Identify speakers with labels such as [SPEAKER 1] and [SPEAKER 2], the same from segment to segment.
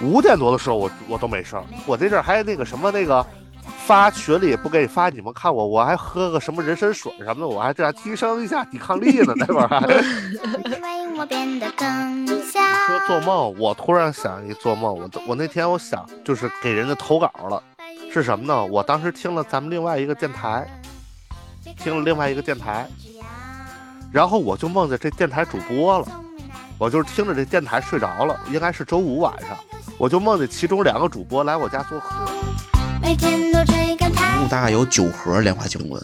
[SPEAKER 1] 五点多的时候我我都没事儿，我这阵儿还那个什么那个发群里不给发，你们看我我还喝个什么人参水什么的，我还这样提升一下抵抗力呢，那会儿还。
[SPEAKER 2] 因为我变得更小。
[SPEAKER 1] 说做梦，我突然想一做梦，我我那天我想就是给人家投稿了，是什么呢？我当时听了咱们另外一个电台，听了另外一个电台，然后我就梦见这电台主播了，我就是听着这电台睡着了，应该是周五晚上，我就梦见其中两个主播来我家做客，
[SPEAKER 2] 每天都追赶太
[SPEAKER 3] 一共大概有九盒莲花清瘟，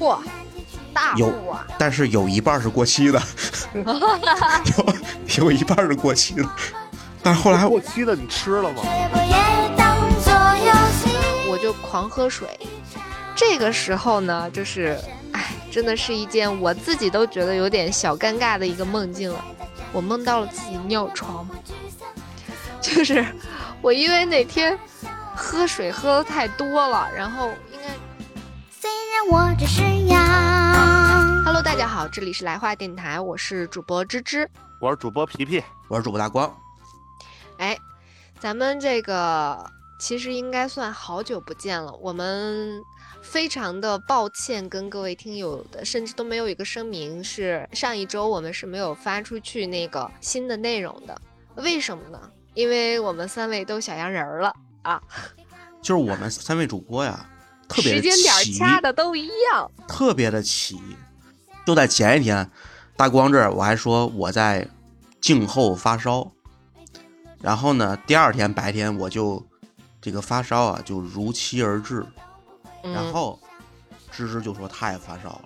[SPEAKER 4] 嚯，大
[SPEAKER 3] 有
[SPEAKER 4] 啊！
[SPEAKER 3] 但是有一半是过期的，有有一半是过期的。但是后来
[SPEAKER 1] 过期的你吃了吗？
[SPEAKER 4] 我就狂喝水。这个时候呢，就是，哎，真的是一件我自己都觉得有点小尴尬的一个梦境了。我梦到了自己尿床，就是我因为那天喝水喝的太多了，然后应该
[SPEAKER 2] 虽然我只是羊。
[SPEAKER 4] ，Hello，大家好，这里是来话电台，我是主播芝芝。
[SPEAKER 1] 我是主播皮皮，
[SPEAKER 3] 我是主播大光，
[SPEAKER 4] 哎，咱们这个其实应该算好久不见了，我们非常的抱歉跟各位听友的，甚至都没有一个声明，是上一周我们是没有发出去那个新的内容的，为什么呢？因为我们三位都小洋人儿了啊，
[SPEAKER 3] 就是我们三位主播呀，特别的
[SPEAKER 4] 时间点掐的都一样。
[SPEAKER 3] 特别的齐。就在前一天，大光这儿我还说我在静候发烧，然后呢，第二天白天我就这个发烧啊就如期而至，
[SPEAKER 4] 嗯，
[SPEAKER 3] 然后芝芝就说他也发烧了，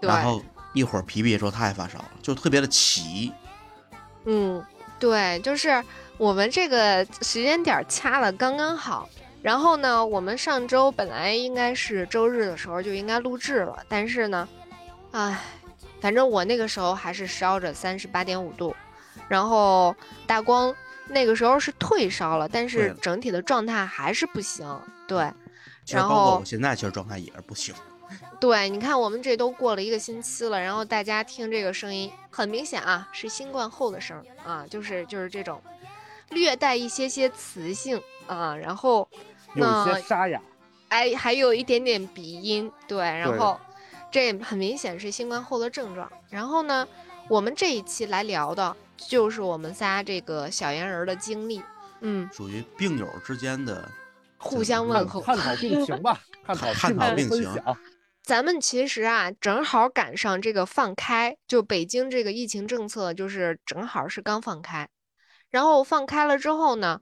[SPEAKER 3] 然后一会儿皮皮也说他也发烧了，就特别的齐。
[SPEAKER 4] 嗯，对，就是我们这个时间点掐的刚刚好。然后呢，我们上周本来应该是周日的时候就应该录制了，但是呢，唉，反正我那个时候还是烧着三十八点五度，然后大光那个时候是退烧了，但是整体的状态还是不行。对，然
[SPEAKER 3] 其实包括
[SPEAKER 4] 后
[SPEAKER 3] 我现在其实状态也是不行。
[SPEAKER 4] 对，你看我们这都过了一个星期了，然后大家听这个声音，很明显啊，是新冠后的声儿啊，就是就是这种略带一些些磁性啊，然后
[SPEAKER 1] 有些
[SPEAKER 4] 那
[SPEAKER 1] 沙哑。
[SPEAKER 4] 哎还有一点点鼻音，对，然后这很明显是新冠后的症状。然后呢，我们这一期来聊的就是我们仨这个小圆人儿的经历，嗯，
[SPEAKER 3] 属于病友之间的
[SPEAKER 4] 互相问候。
[SPEAKER 1] 探讨病情吧，探讨
[SPEAKER 3] 探讨病情。
[SPEAKER 4] 咱们其实啊，正好赶上这个放开，就北京这个疫情政策，就是正好是刚放开，然后放开了之后呢，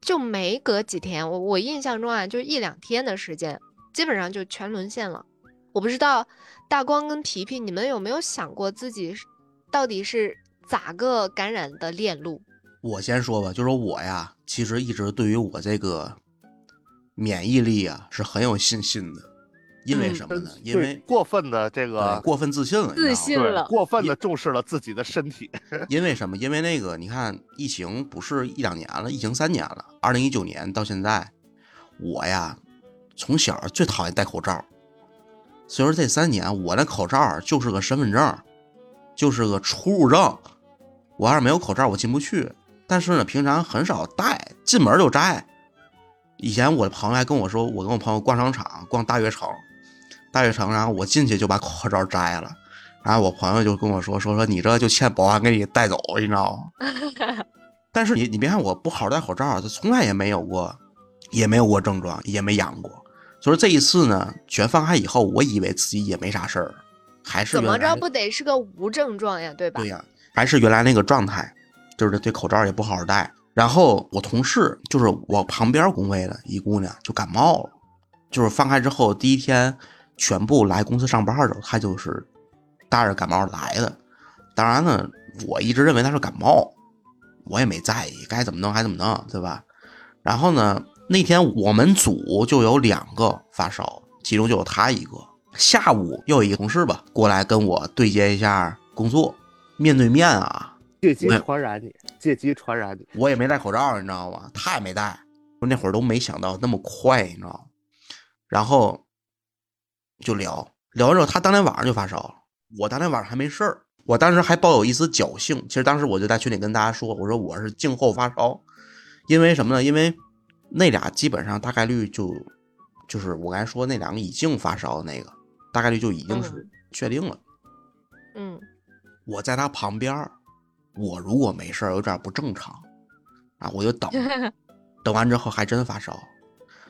[SPEAKER 4] 就没隔几天，我我印象中啊，就一两天的时间，基本上就全沦陷了。我不知道大光跟皮皮，你们有没有想过自己到底是咋个感染的链路？
[SPEAKER 3] 我先说吧，就是我呀，其实一直对于我这个免疫力啊是很有信心的，因为
[SPEAKER 4] 嗯
[SPEAKER 3] 什么呢？因为
[SPEAKER 1] 过分的这个
[SPEAKER 3] 过分自信了，你知道吗
[SPEAKER 1] 对
[SPEAKER 4] 自信了
[SPEAKER 1] 过分的重视了自己的身体。
[SPEAKER 3] 因为什么？因为那个，你看，疫情不是一两年了，疫情三年了，二零一九年到现在，我呀，从小最讨厌戴口罩，所以说这三年我那口罩就是个身份证，就是个出入证，我要是没有口罩我进不去。但是呢，平常很少戴，进门就摘。以前我的朋友还跟我说，我跟我朋友逛商场，逛大悦城，大悦城，然后我进去就把口罩摘了。然后我朋友就跟我说说说你这就欠保安给你带走，你知道吗？但是你你别看我不好好戴口罩，他从来也没有过，也没有过症状，也没阳过。所以说这一次呢，全放开以后，我以为自己也没啥事儿，还是
[SPEAKER 4] 怎么着不得是个无症状呀，对吧？
[SPEAKER 3] 对呀，还是原来那个状态，就是对口罩也不好好戴。然后我同事就是我旁边工位的一姑娘就感冒了，就是放开之后第一天全部来公司上班的时候，她就是带着感冒来的。当然呢，我一直认为她是感冒，我也没在意，该怎么弄还怎么弄，对吧？然后呢，那天我们组就有两个发烧，其中就有她一个。下午又有一个同事吧过来跟我对接一下工作，面对面啊，
[SPEAKER 1] 借机传染你，借机传染你。
[SPEAKER 3] 我也没戴口罩，你知道吗？他也没戴，我那会儿都没想到那么快，你知道吗？然后就聊聊完之后，他当天晚上就发烧了，我当天晚上还没事儿，我当时还抱有一丝侥幸，其实当时我就在群里跟大家说，我说我是静候发烧，因为什么呢？因为那俩基本上大概率就就是我刚才说那两个已经发烧的那个，大概率就已经是
[SPEAKER 4] 嗯
[SPEAKER 3] 确定了。
[SPEAKER 4] 嗯
[SPEAKER 3] 我在他旁边儿，我如果没事儿有点不正常啊，我就等，等完之后还真发烧。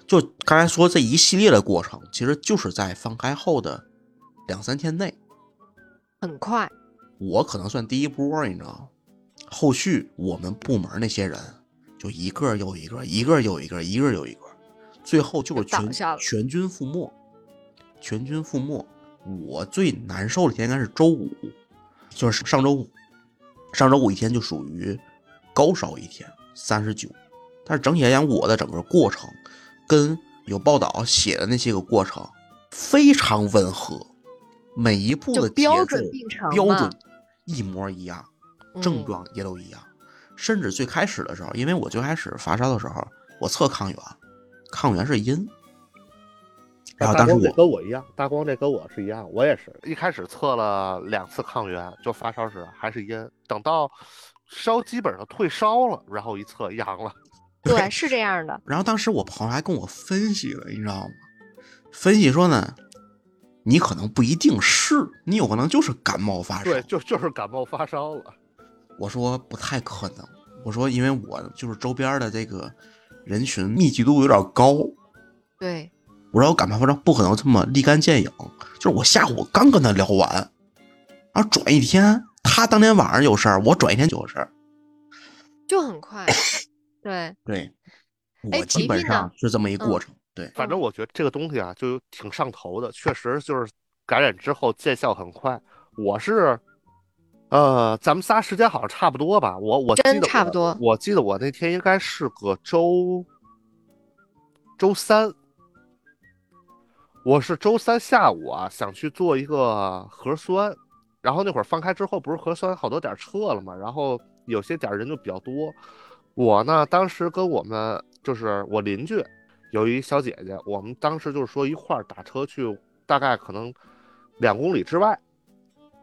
[SPEAKER 3] 就刚才说这一系列的过程，其实就是在放开后的两三天内，
[SPEAKER 4] 很快，
[SPEAKER 3] 我可能算第一波，你知道吗？后续我们部门那些人就一个又一个，一个又一个，一个又一个，最后就是全全军覆没，全军覆没。我最难受的天应该是周五，就是上周五，上周五一天就属于高烧一天，三十九。但是整体来讲，我的整个过程跟有报道写的那些个过程非常吻合，每一步的
[SPEAKER 4] 标准
[SPEAKER 3] 标准一模一样，症
[SPEAKER 4] 嗯
[SPEAKER 3] 状也都一样。甚至最开始的时候，因为我最开始发烧的时候，我测抗原，抗原是阴，然后当时
[SPEAKER 1] 大光
[SPEAKER 3] 我
[SPEAKER 1] 跟我一样，大光这跟我是一样，我也是一开始测了两次抗原，就发烧时还是阴，等到烧基本上退烧了，然后一测阳了。
[SPEAKER 4] 对，是这样的。
[SPEAKER 3] 然后当时我朋友还跟我分析了，你知道吗？分析说呢，你可能不一定是，你有可能就是感冒发烧。
[SPEAKER 1] 对，就就是感冒发烧了。
[SPEAKER 3] 我说不太可能，我说因为我就是周边的这个人群密集度有点高，
[SPEAKER 4] 对，
[SPEAKER 3] 我说我感冒发烧不可能这么立竿见影，就是我下午刚跟他聊完，然后转一天，他当天晚上有事儿，我转一天就有事儿。
[SPEAKER 4] 就很快。对，
[SPEAKER 3] 对，
[SPEAKER 4] 哎
[SPEAKER 3] 我基本上是这么一过
[SPEAKER 4] 嗯
[SPEAKER 3] 程。对，
[SPEAKER 1] 反正我觉得这个东西啊，就挺上头的，确实就是感染之后见效很快。我是，呃，咱们仨时间好像差不多吧？我我记
[SPEAKER 4] 真
[SPEAKER 1] 得我
[SPEAKER 4] 差不多
[SPEAKER 1] 我记得我那天应该是个周周三，我是周三下午啊，想去做一个核酸，然后那会儿放开之后，不是核酸好多点撤了嘛，然后有些点人就比较多。我呢，当时跟我们就是我邻居有一小姐姐，我们当时就是说一块儿打车去，大概可能两公里之外，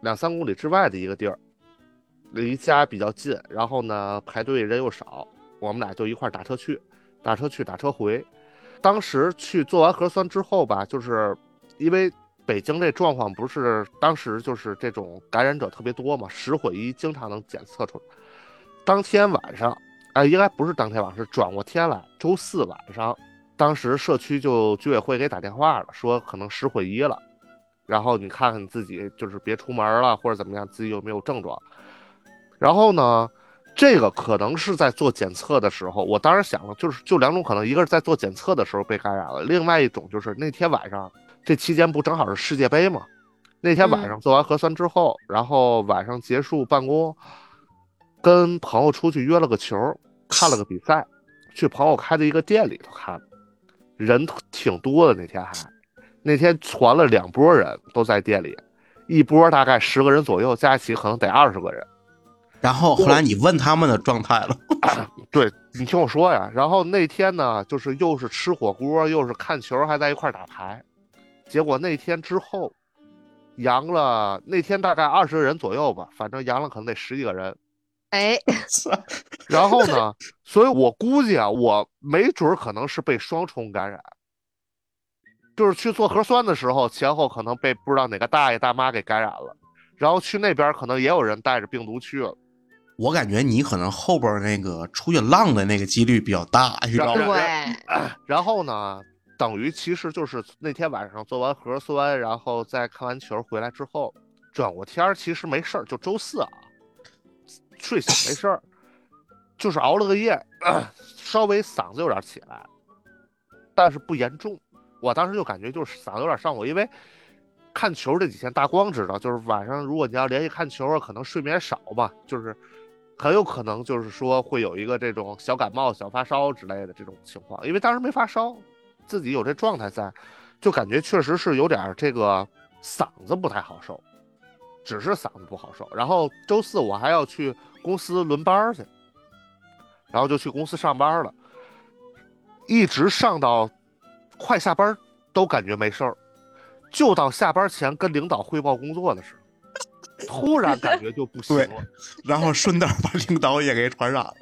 [SPEAKER 1] 两三公里之外的一个地儿，离家比较近，然后呢排队人又少，我们俩就一块儿打车去，打车去打车回。当时去做完核酸之后吧，就是因为北京这状况不是当时就是这种感染者特别多嘛，十混一经常能检测出来。当天晚上，哎，应该不是当天晚上，是转过天来，周四晚上，当时社区就居委会给打电话了，说可能十混一了，然后你看看你自己，就是别出门了或者怎么样，自己有没有症状。然后呢，这个可能是在做检测的时候，我当时想了，就是就两种可能，一个是在做检测的时候被感染了，另外一种就是那天晚上，这期间不正好是世界杯吗？那天晚上做完核酸之后，然后晚上结束办公，跟朋友出去约了个球，看了个比赛，去朋友开的一个店里头看，人挺多的那天还，那天传了两拨人都在店里，一波大概十个人左右，加一起可能得二十个人。
[SPEAKER 3] 然后后来你问他们的状态了，
[SPEAKER 1] 对你听我说呀，然后那天呢，就是又是吃火锅，又是看球，还在一块儿打牌，结果那天之后，阳了，那天大概二十个人左右吧，反正阳了可能得十几个人。
[SPEAKER 4] 哎，
[SPEAKER 1] 然后呢，所以我估计啊，我没准儿可能是被双重感染，就是去做核酸的时候，前后可能被不知道哪个大爷大妈给感染了，然后去那边可能也有人带着病毒去了。
[SPEAKER 3] 我感觉你可能后边那个出去浪的那个几率比较大，你知道吗？
[SPEAKER 4] 对，
[SPEAKER 1] 然后呢，等于其实就是那天晚上做完核酸，然后再看完球回来之后，转过天儿其实没事儿，就周四啊，睡醒没事儿，就是熬了个夜，稍微嗓子有点起来，但是不严重。我当时就感觉就是嗓子有点上火，因为看球这几天大光知道，就是晚上如果你要连续看球啊，可能睡眠少吧，就是很有可能就是说会有一个这种小感冒、小发烧之类的这种情况。因为当时没发烧，自己有这状态在，就感觉确实是有点这个嗓子不太好受，只是嗓子不好受。然后周四我还要去公司轮班去，然后就去公司上班了，一直上到快下班都感觉没事儿，就到下班前跟领导汇报工作的时候，突然感觉就不行了，
[SPEAKER 3] 然后顺道把领导也给传染了。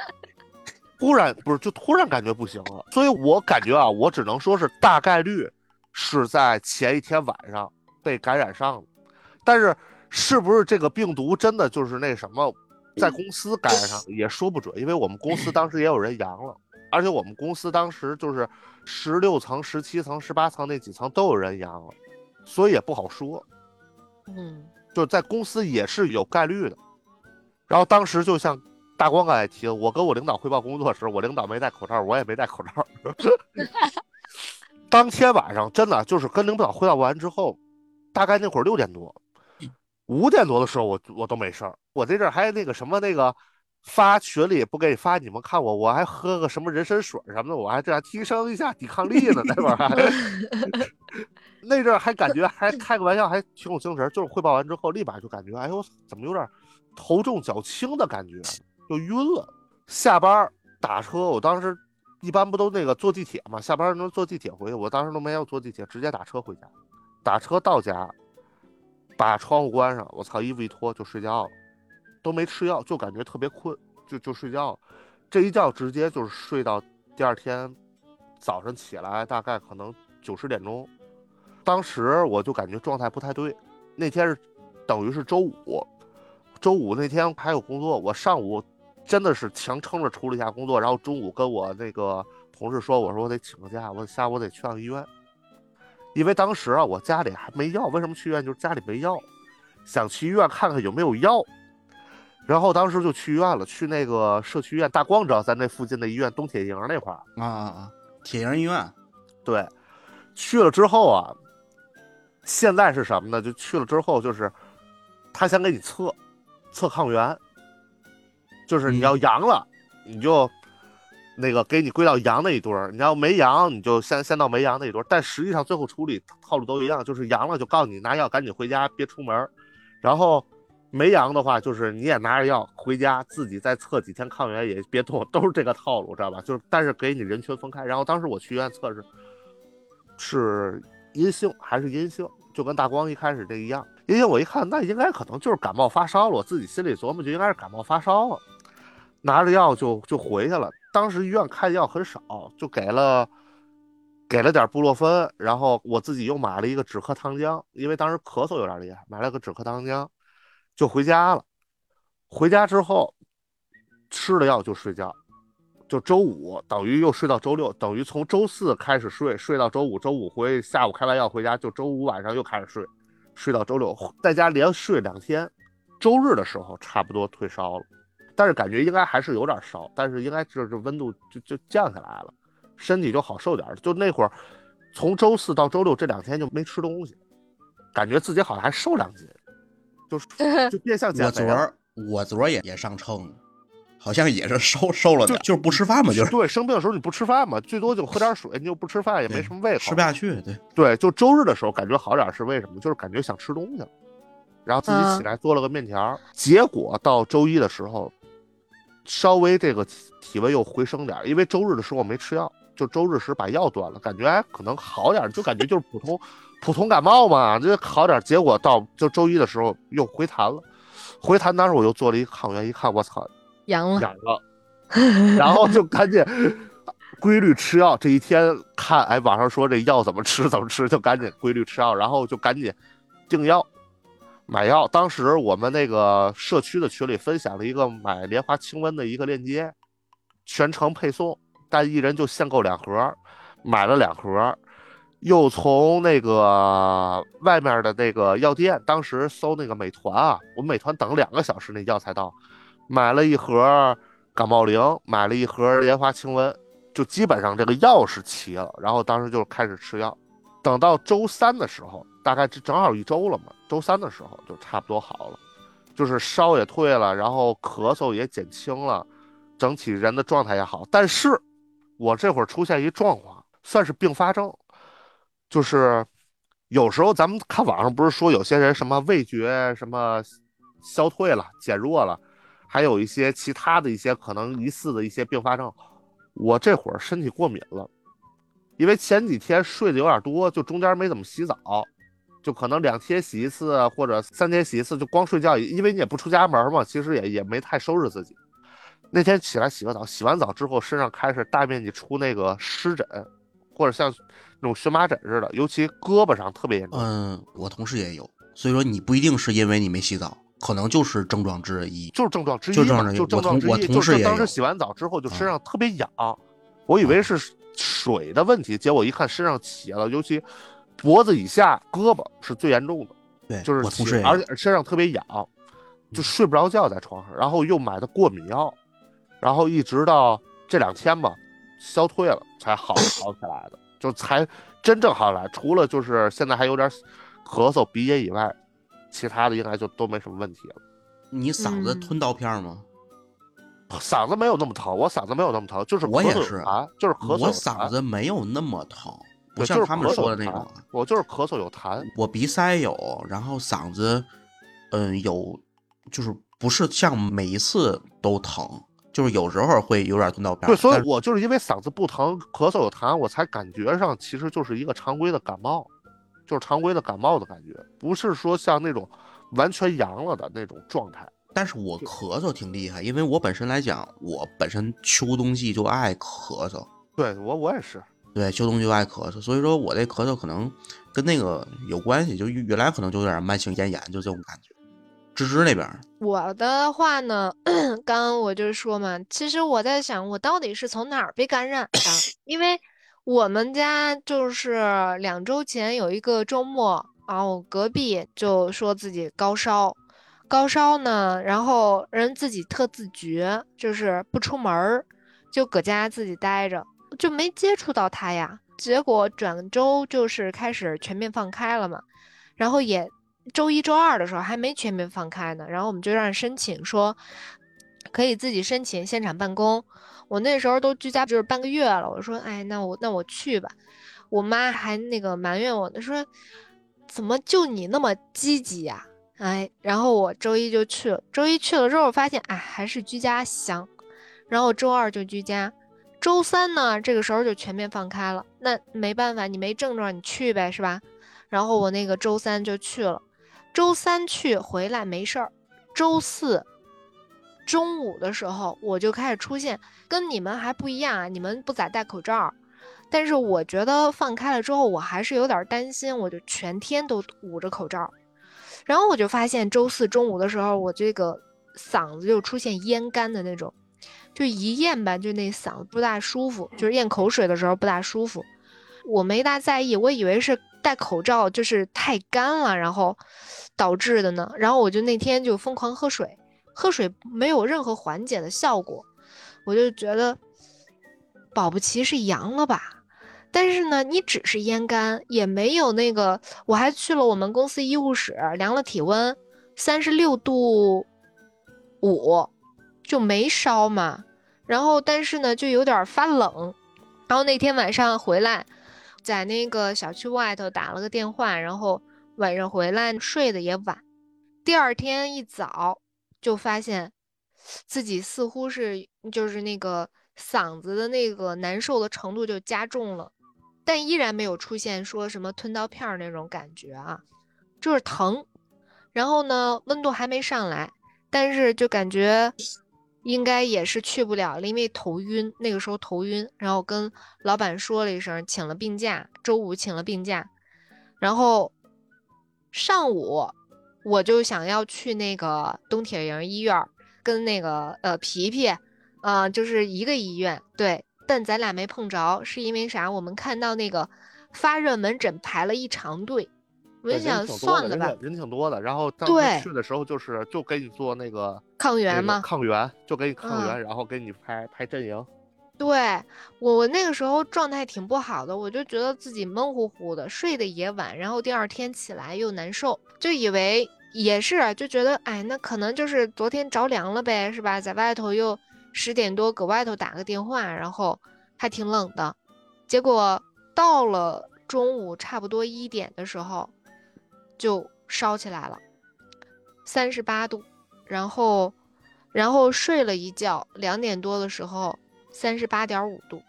[SPEAKER 1] 突然不是就突然感觉不行了，所以我感觉啊，我只能说是大概率是在前一天晚上被感染上了，但是是不是这个病毒真的就是那什么，在公司感染上也说不准，因为我们公司当时也有人阳了，而且我们公司当时就是十六层、十七层、十八层那几层都有人阳了，所以也不好说。
[SPEAKER 4] 嗯
[SPEAKER 1] 就是在公司也是有概率的。然后当时就像大光刚才提的，我跟我领导汇报工作时，我领导没戴口罩，我也没戴口罩。当天晚上真的就是跟领导汇报完之后，大概那会儿六点多，五点多的时候我我都没事儿，我这阵儿还那个什么那个。发群里不给你发，你们看我，我还喝个什么人参水什么的，我还这样提升一下抵抗力呢。那会儿还，那阵儿还感觉还开个玩笑，还挺有精神。就是汇报完之后，立马就感觉，哎呦，怎么有点头重脚轻的感觉，就晕了。下班儿打车，我当时一般不都那个坐地铁嘛，下班儿能坐地铁回去，我当时都没有坐地铁，直接打车回家。打车到家，把窗户关上，我操，衣服一脱就睡觉了。都没吃药，就感觉特别困，就就睡觉了。这一觉直接就是睡到第二天早上起来，大概可能九十点钟。当时我就感觉状态不太对。那天是等于是周五，周五那天还有工作，我上午真的是强撑着处理一下工作，然后中午跟我那个同事说，我说我得请个假，我下午得去趟医院，因为当时啊我家里还没药。为什么去医院？就是家里没药，想去医院看看有没有药。然后当时就去医院了，去那个社区医院，大光知道咱那附近的医院东铁营那块儿。
[SPEAKER 3] 啊啊啊！铁营医院，
[SPEAKER 1] 对，去了之后啊，现在是什么呢？就去了之后，就是他先给你测测抗原，就是你
[SPEAKER 3] 嗯
[SPEAKER 1] 要阳了，你就那个给你归到阳那一堆儿；你要没阳，你就先先到没阳那一堆儿。但实际上最后处理套路都一样，就是阳了就告诉你拿药赶紧回家，别出门。然后没阳的话，就是你也拿着药回家，自己再测几天抗原，也别动，都是这个套路，知道吧？就是但是给你人群分开。然后当时我去医院测试是阴性还是阴性，就跟大光一开始这一样。阴性我一看，那应该可能就是感冒发烧了，我自己心里琢磨就应该是感冒发烧了，拿着药就就回去了。当时医院开的药很少，就给了。给了点布洛芬，然后我自己又买了一个止咳糖浆，因为当时咳嗽有点厉害，买了个止咳糖浆，就回家了。回家之后吃了药就睡觉，就周五等于又睡到周六，等于从周四开始睡，睡到周五，周五回下午开完药回家，就周五晚上又开始睡，睡到周六，在家连睡两天。周日的时候差不多退烧了，但是感觉应该还是有点烧，但是应该就是温度就就降下来了。身体就好受点儿，就那会儿，从周四到周六这两天就没吃东西，感觉自己好像还瘦两斤，就是 就变相减
[SPEAKER 3] 我
[SPEAKER 1] 肥了。
[SPEAKER 3] 昨儿我昨儿也也上秤，好像也是瘦瘦了点，就是不吃饭嘛，就是
[SPEAKER 1] 对，生病的时候你不吃饭嘛，最多就喝点水，你就不吃饭，也没什么胃口，
[SPEAKER 3] 吃不下去。对，
[SPEAKER 1] 对，就周日的时候感觉好点是为什么？就是感觉想吃东西了，然后自己起
[SPEAKER 4] 嗯
[SPEAKER 1] 来做了个面条儿，结果到周一的时候，稍微这个体体温又回升点，因为周日的时候我没吃药，就周日时把药断了，感觉哎可能好点，就感觉就是普通普通感冒嘛，这好点。结果到就周一的时候又回弹了，回弹当时我又做了一个抗原，一看我操，
[SPEAKER 4] 阳了，
[SPEAKER 1] 阳了，然后就赶紧规律吃药。这一天看，哎，网上说这药怎么吃怎么吃，就赶紧规律吃药，然后就赶紧订药、买药。当时我们那个社区的群里分享了一个买莲花清瘟的一个链接，全程配送，但一人就限购两盒，买了两盒。又从那个外面的那个药店，当时搜那个美团啊，我们美团等两个小时那药才到，买了一盒感冒灵，买了一盒莲花清瘟，就基本上这个药是齐了。然后当时就开始吃药，等到周三的时候，大概这正好一周了嘛，周三的时候就差不多好了，就是烧也退了，然后咳嗽也减轻了，整体人的状态也好。但是我这会儿出现一状况，算是并发症，就是有时候咱们看网上不是说有些人什么味觉什么消退了、减弱了。还有一些其他的一些可能疑似的一些并发症，我这会儿身体过敏了，因为前几天睡得有点多，就中间没怎么洗澡，就可能两天洗一次或者三天洗一次，就光睡觉，因为你也不出家门嘛，其实也也没太收拾自己。那天起来洗个澡，洗完澡之后身上开始大面积出那个湿疹，或者像那种荨麻疹似的，尤其胳膊上特别严重。
[SPEAKER 3] 嗯，我同事也有，所以说你不一定是因为你没洗澡，可能就是症状之一。
[SPEAKER 1] 就是症状之一
[SPEAKER 3] 就
[SPEAKER 1] 嘛，
[SPEAKER 3] 症状之一我同事
[SPEAKER 1] 当时洗完澡之后就身
[SPEAKER 3] 嗯
[SPEAKER 1] 上特别痒，我以为是水的问题，结果一看身上起了，尤其脖子以下、胳膊是最严重的，
[SPEAKER 3] 对，
[SPEAKER 1] 就是
[SPEAKER 3] 我同事也
[SPEAKER 1] 而且身上特别痒，就睡不着觉在床上，然后又买的过敏药，然后一直到这两天吧，消退了才好好起来的，就才真正好起来。除了就是现在还有点咳嗽、鼻炎以外，其他的应该就都没什么问题了。
[SPEAKER 3] 你嗓子
[SPEAKER 4] 嗯
[SPEAKER 3] 吞刀片吗？
[SPEAKER 1] 嗓子没有那么疼，我嗓子没有那么疼，就是咳嗽有
[SPEAKER 3] 我也是
[SPEAKER 1] 啊，就是咳嗽
[SPEAKER 3] 我嗓子没有那么疼，不
[SPEAKER 1] 对
[SPEAKER 3] 像他们说的那种啊。
[SPEAKER 1] 我就是咳嗽有痰，
[SPEAKER 3] 我鼻塞有，然后嗓子，嗯，有，就是不是像每一次都疼，就是有时候会有点吞刀片儿。
[SPEAKER 1] 对，所以我就是因为嗓子不疼，咳嗽有痰，我才感觉上其实就是一个常规的感冒，就是常规的感冒的感觉，不是说像那种完全阳了的那种状态。
[SPEAKER 3] 但是我咳嗽挺厉害，因为我本身来讲，我本身秋冬季就爱咳嗽，
[SPEAKER 1] 对我我也是，
[SPEAKER 3] 对，秋冬季就爱咳嗽，所以说我这咳嗽可能跟那个有关系，就原来可能就有点慢性咽炎，就这种感觉。芝芝那边，
[SPEAKER 4] 我的话呢，刚刚我就说嘛，其实我在想，我到底是从哪儿被感染的？因为我们家就是两周前有一个周末，然后隔壁就说自己高烧，高烧呢，然后人自己特自觉，就是不出门儿，就搁家自己待着，就没接触到他呀。结果转周就是开始全面放开了嘛，然后也周一周二的时候还没全面放开呢，然后我们就让申请说可以自己申请现场办公。我那时候都居家就是半个月了，我说哎，那我那我去吧。我妈还那个埋怨我呢，说怎么就你那么积极呀、哎，然后我周一就去了，周一去了之后发现，哎，还是居家香。然后周二就居家，周三呢，这个时候就全面放开了。那没办法，你没症状，你去呗，是吧？然后我那个周三就去了，周三去回来没事儿，周四中午的时候我就开始出现，跟你们还不一样啊，你们不咋戴口罩，但是我觉得放开了之后，我还是有点担心，我就全天都捂着口罩，然后我就发现周四中午的时候，我这个嗓子就出现咽干的那种，就一咽吧，就那嗓子不大舒服，就是咽口水的时候不大舒服。我没大在意，我以为是戴口罩就是太干了，然后导致的呢。然后我就那天就疯狂喝水，喝水没有任何缓解的效果，我就觉得保不齐是阳了吧。但是呢，你只是咽干，也没有那个，我还去了我们公司医务室量了体温，三十六度五，就没烧嘛。然后但是呢，就有点发冷。然后那天晚上回来，在那个小区外头打了个电话，然后晚上回来睡得也晚。第二天一早就发现自己似乎是就是那个嗓子的那个难受的程度就加重了，但依然没有出现说什么吞刀片儿那种感觉啊，就是疼。然后呢，温度还没上来，但是就感觉应该也是去不了了，因为头晕，那个时候头晕，然后跟老板说了一声，请了病假，周五请了病假，然后上午我就想要去那个东铁营医院跟那个呃皮皮，啊、就是一个医院，对，但咱俩没碰着，是因为啥？我们看到那个发热门诊排了一长队，我就想算了吧
[SPEAKER 1] 人，挺人挺多的。然后当时去的时候，就是就给你做那个
[SPEAKER 4] 抗原嘛，
[SPEAKER 1] 抗原，就给你抗
[SPEAKER 4] 嗯
[SPEAKER 1] 原，然后给你排排阵营。
[SPEAKER 4] 对我，我那个时候状态挺不好的，我就觉得自己闷乎乎的，睡得也晚，然后第二天起来又难受，就以为也是，就觉得哎，那可能就是昨天着凉了呗，是吧？在外头又十点多搁外头打个电话，然后还挺冷的，结果到了中午差不多一点的时候就烧起来了，三十八度，然后然后睡了一觉，两点多的时候三十八点五度，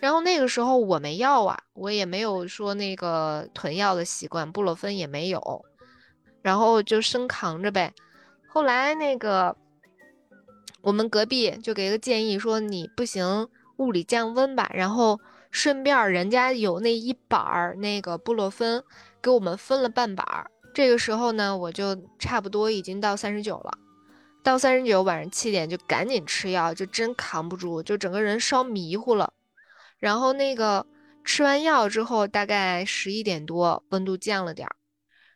[SPEAKER 4] 然后那个时候我没药啊，我也没有说那个囤药的习惯，布洛芬也没有，然后就生扛着呗。后来那个我们隔壁就给个建议说，你不行，物理降温吧，然后顺便人家有那一板儿那个布洛芬，给我们分了半板儿。这个时候呢，我就差不多已经到三十九了，到三十九晚上七点就赶紧吃药，就真扛不住，就整个人烧迷糊了。然后那个吃完药之后，大概十一点多，温度降了点儿。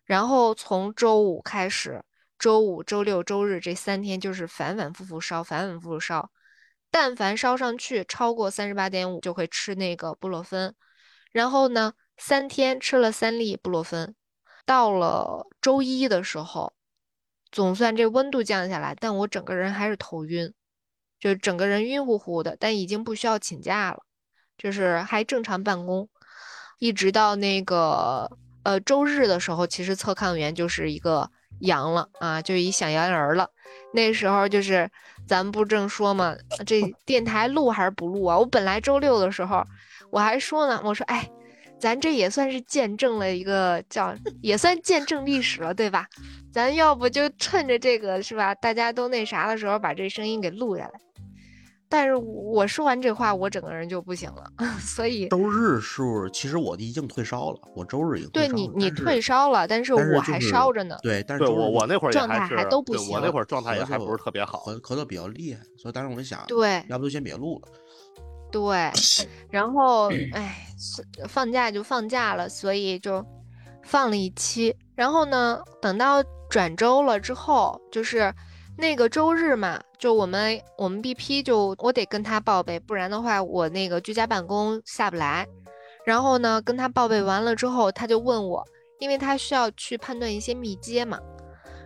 [SPEAKER 4] 然后从周五开始，周五、周六、周日这三天就是反反复复烧，反反复复烧。但凡烧上去超过三十八点五，就会吃那个布洛芬。然后呢，三天吃了三粒布洛芬。到了周一的时候，总算这温度降下来，但我整个人还是头晕，就整个人晕乎乎的，但已经不需要请假了。就是还正常办公，一直到那个呃周日的时候，其实测抗原就是一个阳了啊，就一小阳人了。那时候就是咱们不正说嘛，这电台录还是不录啊？我本来周六的时候我还说呢，我说哎，咱这也算是见证了一个叫，也算见证历史了，对吧？咱要不就趁着这个是吧，大家都那啥的时候，把这声音给录下来。但是我说完这话，我整个人就不行了，所以
[SPEAKER 3] 周日是，其实我已经退烧了，我周日已经
[SPEAKER 4] 对你你退烧了，但是我还烧着呢。
[SPEAKER 3] 对，但是
[SPEAKER 1] 对我我那会儿
[SPEAKER 4] 状态还都不
[SPEAKER 1] 行，我那会儿状态也还不是特别好，
[SPEAKER 3] 咳咳嗽比较厉害，所以当时我就想，
[SPEAKER 4] 对，
[SPEAKER 3] 要不就先别录了。
[SPEAKER 4] 对，然后 哎，放假就放假了，所以就放了一期。然后呢，等到转周了之后，就是那个周日嘛。就我们我们 BP 就我得跟他报备，不然的话我那个居家办公下不来。然后呢，跟他报备完了之后，他就问我，因为他需要去判断一些密接嘛。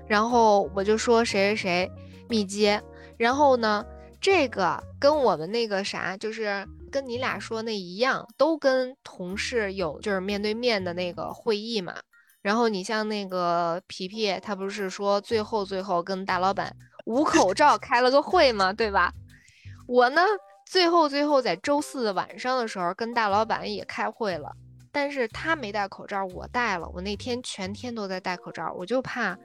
[SPEAKER 4] 然后我就说谁谁谁密接。然后呢，这个跟我们那个啥，就是跟你俩说那一样，都跟同事有就是面对面的那个会议嘛。然后你像那个皮皮，他不是说最后最后跟大老板。无口 罩开了个会嘛，对吧？我呢，最后最后在周四晚上的时候跟大老板也开会了，但是他没戴口罩，我戴了。我那天全天都在戴口罩，我就怕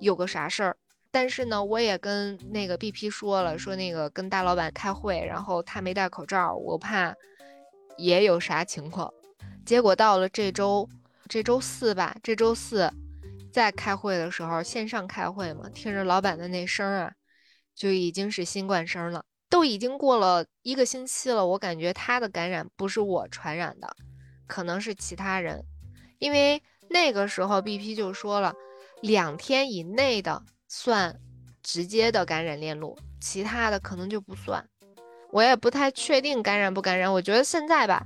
[SPEAKER 4] 有个啥事儿。但是呢，我也跟那个 BP 说了，说那个跟大老板开会，然后他没戴口罩，我怕也有啥情况。结果到了这周，这周四吧，这周四。在开会的时候，线上开会嘛，听着老板的那声啊，就已经是新冠声了。都已经过了一个星期了，我感觉他的感染不是我传染的，可能是其他人。因为那个时候 BP 就说了，两天以内的算直接的感染链路，其他的可能就不算。我也不太确定感染不感染。我觉得现在吧，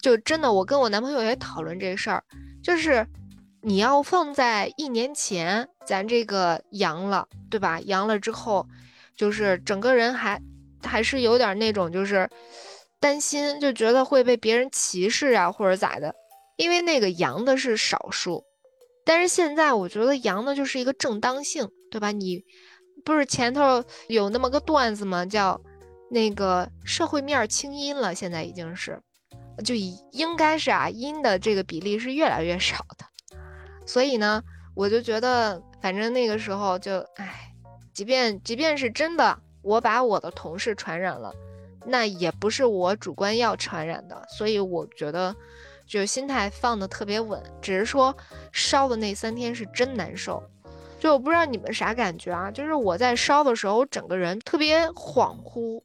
[SPEAKER 4] 就真的，我跟我男朋友也讨论这事儿，就是。你要放在一年前，咱这个阳了，对吧？阳了之后，就是整个人还还是有点那种，就是担心，就觉得会被别人歧视啊，或者咋的。因为那个阳的是少数，但是现在我觉得阳的就是一个正当性，对吧？你不是前头有那么个段子吗？叫那个社会面清阴了，现在已经是，就应该是啊，阴的这个比例是越来越少的。所以呢，我就觉得，反正那个时候就，唉，即便即便是真的，我把我的同事传染了，那也不是我主观要传染的。所以我觉得，就心态放的特别稳，只是说烧的那三天是真难受。就我不知道你们啥感觉啊？就是我在烧的时候，整个人特别恍惚。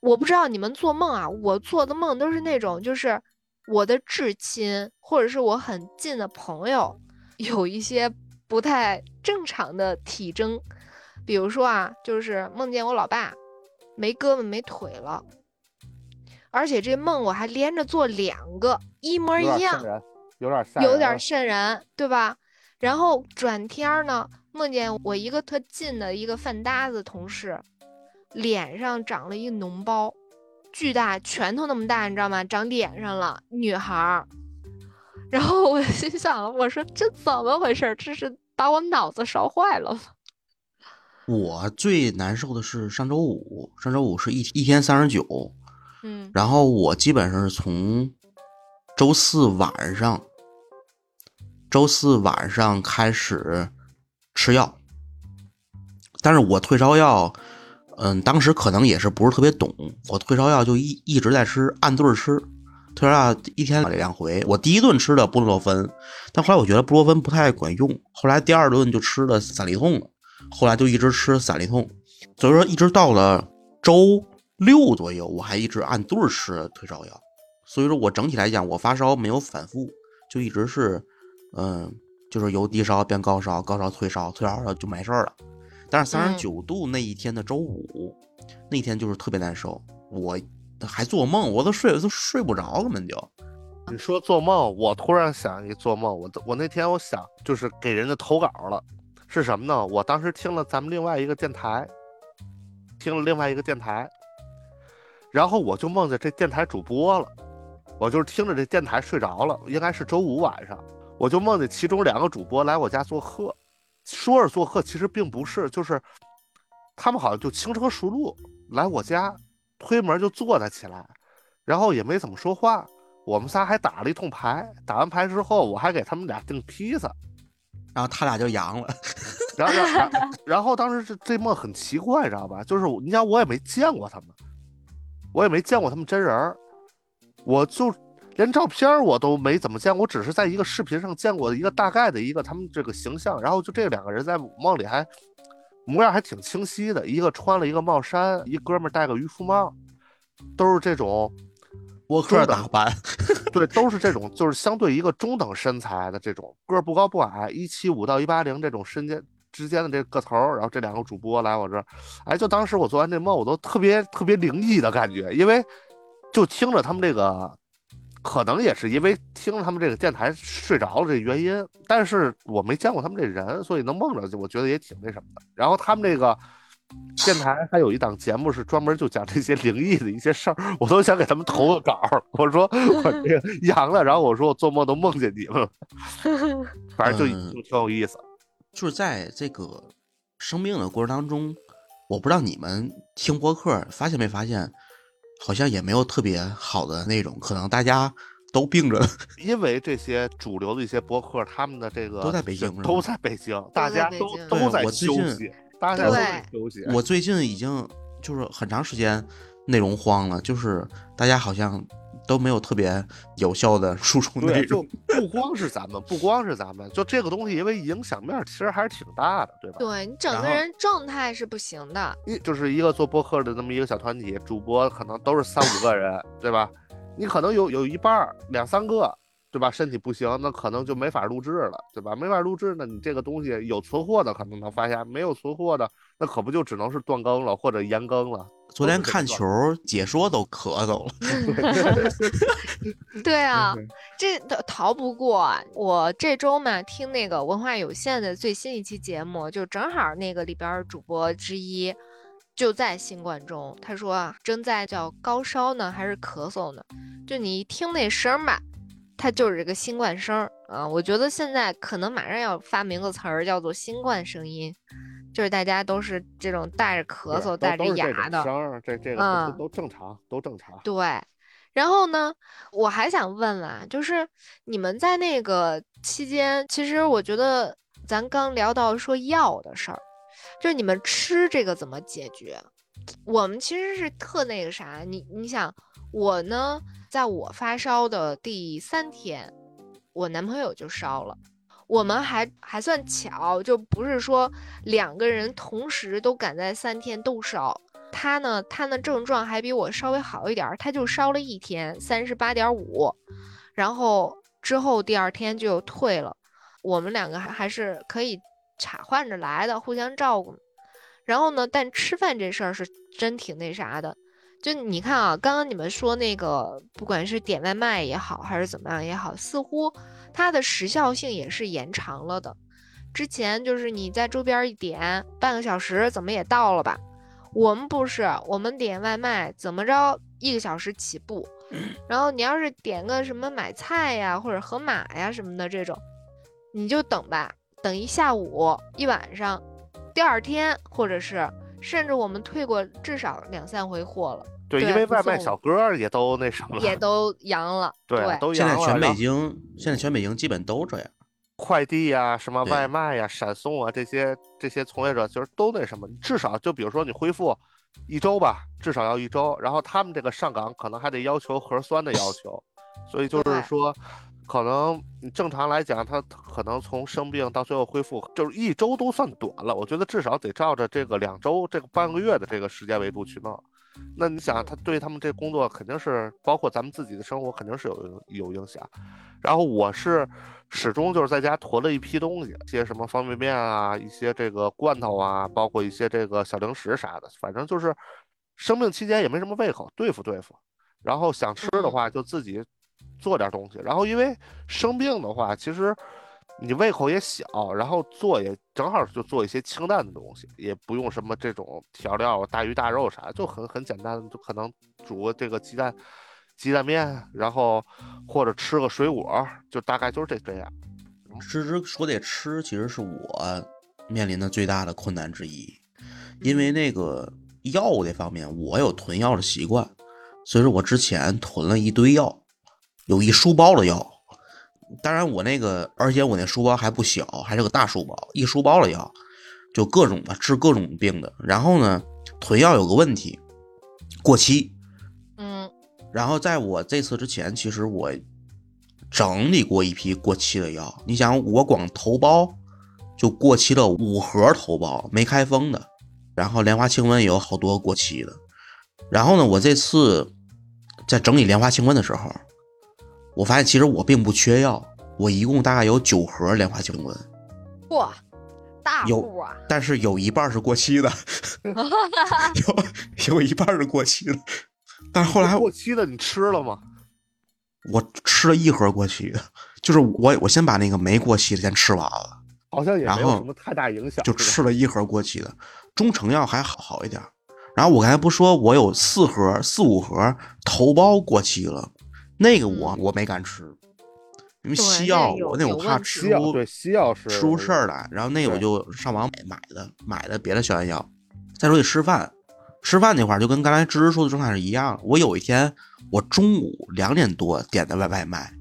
[SPEAKER 4] 我不知道你们做梦啊，我做的梦都是那种，就是我的至亲或者是我很近的朋友。有一些不太正常的体征，比如说啊，就是梦见我老爸没胳膊没腿了，而且这梦我还连着做两个，一模一样，
[SPEAKER 1] 有点
[SPEAKER 4] 有点瘆人，对吧？然后转天儿呢，梦见我一个特近的一个饭搭子同事，脸上长了一脓包，巨大，拳头那么大，你知道吗？长脸上了，女孩儿。然后我心想，我说这怎么回事？这是把我脑子烧坏了吗？
[SPEAKER 3] 我最难受的是上周五，上周五是一一天三十九，
[SPEAKER 4] 嗯
[SPEAKER 3] 然后我基本上是从周四晚上，周四晚上开始吃药，但是我退烧药，嗯，当时可能也是不是特别懂，我退烧药就一一直在吃，按顿吃。退烧药一天两回，我第一顿吃的布洛芬，但后来我觉得布洛芬不太管用，后来第二顿就吃的散利痛了，后来就一直吃散利痛，所以说一直到了周六左右，我还一直按顿吃退烧药，所以说我整体来讲，我发烧没有反复，就一直是，嗯，就是由低烧变高烧，高烧退烧，退烧了就没事儿了。但是三
[SPEAKER 4] 嗯
[SPEAKER 3] 十九度那一天的周五，那天就是特别难受，我还做梦，我都睡都睡不着，根本就。
[SPEAKER 1] 你说做梦，我突然想一做梦，我我那天我想就是给人家投稿了，是什么呢？我当时听了咱们另外一个电台，听了另外一个电台，然后我就梦见这电台主播了，我就是听着这电台睡着了，应该是周五晚上，我就梦见其中两个主播来我家做客，说是做客，其实并不是，就是他们好像就轻车熟路来我家，推门就坐了起来，然后也没怎么说话。我们仨还打了一通牌，打完牌之后，我还给他们俩订披萨，
[SPEAKER 3] 然后他俩就阳了，
[SPEAKER 1] 然后然后然后当时这这梦很奇怪，知道吧？就是你想我也没见过他们，我也没见过他们真人儿，我就连照片我都没怎么见过，我只是在一个视频上见过一个大概的一个他们这个形象，然后就这两个人在梦里还模样还挺清晰的，一个穿了一个帽衫，一哥们儿戴个渔夫帽，都是这种。
[SPEAKER 3] 播客打扮，
[SPEAKER 1] 对，都是这种，就是相对一个中等身材的这种，个儿不高不矮，一七五到一八零这种身间之间的这个头儿，然后这两个主播来我这儿，哎，就当时我做完这梦，我都特别特别灵异的感觉，因为就听着他们这个，可能也是因为听着他们这个电台睡着了这原因，但是我没见过他们这人，所以能梦着，我觉得也挺那什么的。然后他们这个。电台还有一档节目是专门就讲这些灵异的一些事儿，我都想给他们投个稿儿。我说我这个阳了，然后我说我做梦都梦见你们了，反正就
[SPEAKER 3] 嗯
[SPEAKER 1] 就挺有意思。
[SPEAKER 3] 就是在这个生病的过程当中，我不知道你们听播客发现没发现，好像也没有特别好的那种，可能大家都病着。
[SPEAKER 1] 因为这些主流的一些博客，他们的这个
[SPEAKER 3] 都在北京
[SPEAKER 1] 都在北京，大家都都在休息，大家都在休息。
[SPEAKER 3] 我最近已经就是很长时间内容荒了，就是大家好像都没有特别有效的输出内
[SPEAKER 1] 对，就
[SPEAKER 3] 容。
[SPEAKER 1] 不光是咱们，不光是咱们，就这个东西，因为影响面儿其实还是挺大的，对吧？
[SPEAKER 4] 对你整个人状态是不行的。
[SPEAKER 1] 一就是一个做播客的这么一个小团体，主播可能都是三五个人，对吧？你可能有有一半儿两三个，对吧？身体不行，那可能就没法录制了，对吧？没法录制呢，你这个东西有存货的可能能发现，没有存货的，那可不就只能是断更了或者延更了。
[SPEAKER 3] 昨天看球解说都咳嗽了。
[SPEAKER 4] 对啊，这逃逃不过。我这周嘛听那个文化有限的最新一期节目，就正好那个里边儿主播之一就在新冠中，他说啊，正在叫高烧呢，还是咳嗽呢？就你一听那声儿吧，它就是这个新冠声儿啊。我觉得现在可能马上要发明个词儿，叫做新冠声音，就是大家都是这种带着咳嗽、带着哑的。
[SPEAKER 1] 声儿，这这个
[SPEAKER 4] 嗯
[SPEAKER 1] 都都正常，都正常。
[SPEAKER 4] 对，然后呢，我还想问啦，就是你们在那个期间，其实我觉得咱刚聊到说药的事儿，就是你们吃这个怎么解决？我们其实是特那个啥，你你想，我呢，在我发烧的第三天，我男朋友就烧了。我们还还算巧，就不是说两个人同时都赶在三天都烧。他呢，他的症状还比我稍微好一点，他就烧了一天，三十八点五，然后之后第二天就退了。我们两个还还是可以插换着来的，互相照顾。然后呢，但吃饭这事儿是真挺那啥的。就你看啊，刚刚你们说那个，不管是点外卖也好，还是怎么样也好，似乎它的时效性也是延长了的。之前就是你在周边一点，半个小时怎么也到了吧？我们不是，我们点外卖怎么着一个小时起步，然后你要是点个什么买菜呀，或者盒马呀什么的这种，你就等吧，等一下午一晚上，第二天或者是甚至我们退过至少两三回货了，
[SPEAKER 1] 对，
[SPEAKER 4] 对
[SPEAKER 1] 因为外卖小哥也都那什么了，
[SPEAKER 4] 也都阳了。
[SPEAKER 1] 对都阳了
[SPEAKER 3] 现在全北京，现在全北京基本都这样。
[SPEAKER 1] 快递呀、什么外卖呀、闪送啊，这些这些从业者其实都那什么，至少就比如说你恢复一周吧，至少要一周，然后他们这个上岗可能还得要求核酸的要求，所以就是说，可能你正常来讲，他可能从生病到最后恢复，就是一周都算短了，我觉得至少得照着这个两周这个半个月的这个时间维度去弄。那你想，他对他们这工作肯定是包括咱们自己的生活，肯定是有有影响。然后我是始终就是在家囤了一批东西，一些什么方便面啊，一些这个罐头啊，包括一些这个小零食啥的，反正就是生病期间也没什么胃口，对付对付。然后想吃的
[SPEAKER 4] 嗯
[SPEAKER 1] 话就自己做点东西。然后因为生病的话，其实你胃口也小，然后做也正好就做一些清淡的东西，也不用什么这种调料大鱼大肉啥，就很很简单，就可能煮个这个鸡蛋鸡蛋面，然后或者吃个水果，就大概就是这这样。
[SPEAKER 3] 吃吃说这吃，其实是我面临的最大的困难之一，因为那个药物这方面，我有囤药的习惯，所以说我之前囤了一堆药，有一书包的药。当然，我那个，而且我那书包还不小，还是个大书包，一书包的药，就各种的治各种病的。然后呢，囤药有个问题，过期。
[SPEAKER 4] 嗯，
[SPEAKER 3] 然后在我这次之前，其实我整理过一批过期的药。你想，我光头孢就过期了五盒头孢，没开封的。然后莲花清瘟也有好多过期的。然后呢，我这次在整理莲花清瘟的时候，我发现其实我并不缺药，我一共大概有九盒莲花清瘟，
[SPEAKER 4] 哇，大
[SPEAKER 3] 有
[SPEAKER 4] 户啊！
[SPEAKER 3] 但是有一半是过期的，有有一半是过期的。但是后来
[SPEAKER 1] 过期的你吃了吗？
[SPEAKER 3] 我吃了一盒过期的，就是我我先把那个没过期的先吃完了，
[SPEAKER 1] 好像也没有什么太大影响，
[SPEAKER 3] 就吃了一盒过期的，中成药还好好一点。然后我刚才不说我有四盒四五盒头孢过期了，那个我我没敢吃，因为西药我那我怕吃出
[SPEAKER 1] 对西药是
[SPEAKER 3] 吃出事儿来，然后那个我就上网买买的买的别的消炎药。再说起吃饭，吃饭那块儿就跟刚才芝芝说的状态是一样。我有一天我中午两点多点的外外卖，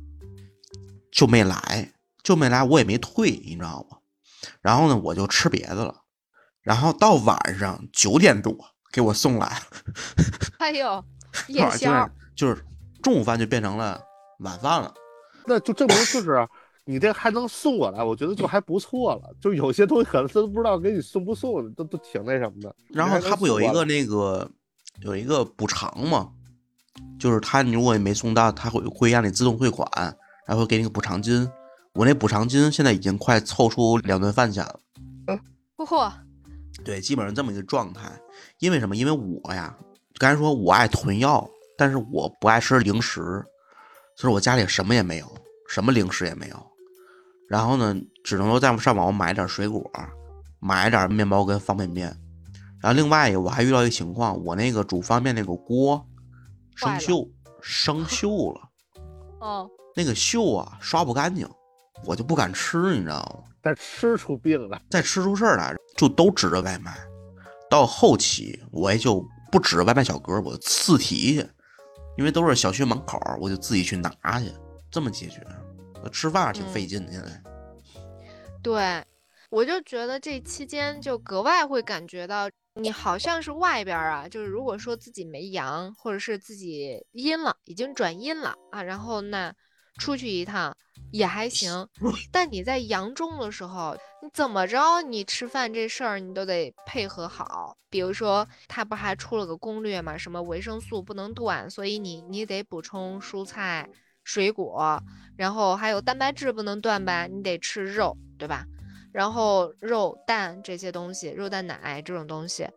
[SPEAKER 3] 就没来，就没来，我也没退，你知道吗？然后呢，我就吃别的了。然后到晚上九点多给我送来，
[SPEAKER 4] 哎呦，
[SPEAKER 3] 到
[SPEAKER 4] 夜
[SPEAKER 3] 晚上九点
[SPEAKER 4] 宵，
[SPEAKER 3] 就是中午饭就变成了晚饭了。
[SPEAKER 1] 那就证明就是你这还能送过来，我觉得就还不错了。就有些东西可能他都不知道给你送不送的，都都挺那什么的。
[SPEAKER 3] 然后他不有一个那个有一个补偿吗？就是他你如果没送到，他会会让你自动汇款，然后给你个补偿金。我那补偿金现在已经快凑出两顿饭钱了。
[SPEAKER 4] 嚯，
[SPEAKER 3] 对，基本上这么一个状态。因为什么？因为我呀，刚才说我爱囤药，但是我不爱吃零食，所以我家里什么也没有，什么零食也没有。然后呢，只能说在上网买点水果，买点面包跟方便面。然后另外我还遇到一个情况，我那个煮方便面那个锅生锈，生锈了，
[SPEAKER 4] 哦，
[SPEAKER 3] 那个锈啊刷不干净，我就不敢吃，你知道吗？
[SPEAKER 1] 再吃出病来，
[SPEAKER 3] 再吃出事儿来，就都指着外卖。到后期，我也就不指着外卖小哥，我自提去，因为都是小区门口，我就自己去拿去，这么解决。吃饭挺费劲的，现在。
[SPEAKER 4] 对，我就觉得这期间就格外会感觉到，你好像是外边啊，就是如果说自己没阳，或者是自己阴了，已经转阴了啊，然后那出去一趟也还行，但你在阳中的时候，你怎么着，你吃饭这事儿你都得配合好。比如说，他不还出了个攻略嘛，什么维生素不能断，所以你你得补充蔬菜、水果，然后还有蛋白质不能断吧，你得吃肉，对吧？然后肉、蛋这些东西，肉蛋奶这种东西，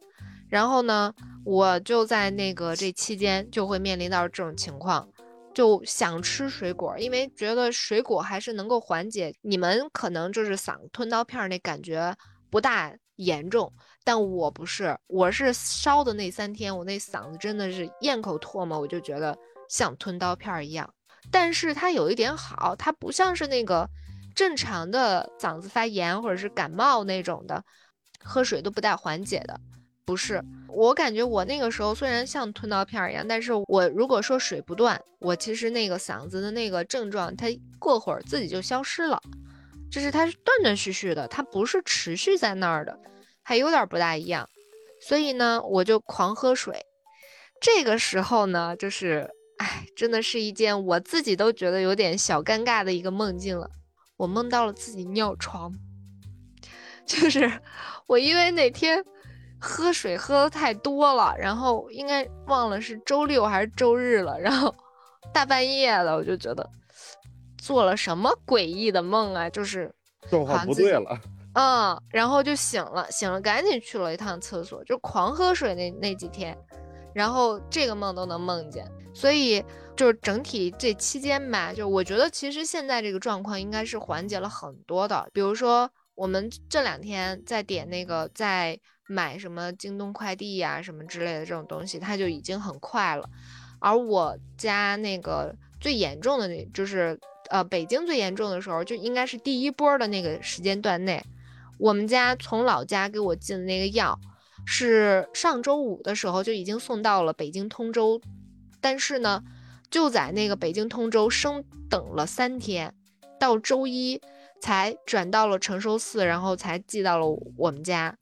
[SPEAKER 4] 然后呢，我就在那个这期间就会面临到这种情况，就想吃水果，因为觉得水果还是能够缓解你们可能就是嗓子吞刀片那感觉不大严重，但我不是，我是烧的那三天，我那嗓子真的是咽口唾沫，我就觉得像吞刀片一样。但是它有一点好，它不像是那个正常的嗓子发炎或者是感冒那种的，喝水都不带缓解的，不是，我感觉我那个时候虽然像吞刀片一样，但是我如果说水不断，我其实那个嗓子的那个症状，它过会儿自己就消失了，就是它是断断续续的，它不是持续在那儿的，还有点不大一样。所以呢，我就狂喝水。这个时候呢，就是，哎，真的是一件我自己都觉得有点小尴尬的一个梦境了。我梦到了自己尿床，就是我因为那天喝水喝的太多了，然后应该忘了是周六还是周日了，然后 大半夜的，我就觉得做了什么诡异的梦啊，就是
[SPEAKER 1] 状况不对了。
[SPEAKER 4] 嗯，然后就醒了，醒了赶紧去了一趟厕所，就狂喝水那那几天，然后这个梦都能梦见，所以就是整体这期间吧，就我觉得其实现在这个状况应该是缓解了很多的，比如说我们这两天在点那个在买什么京东快递呀、什么之类的这种东西，它就已经很快了，而我家那个最严重的那就是呃北京最严重的时候，就应该是第一波的那个时间段内。我们家从老家给我进的那个药，是上周五的时候就已经送到了北京通州，但是呢，就在那个北京通州生等了三天，到周一才转到了承寿寺，然后才寄到了我们家。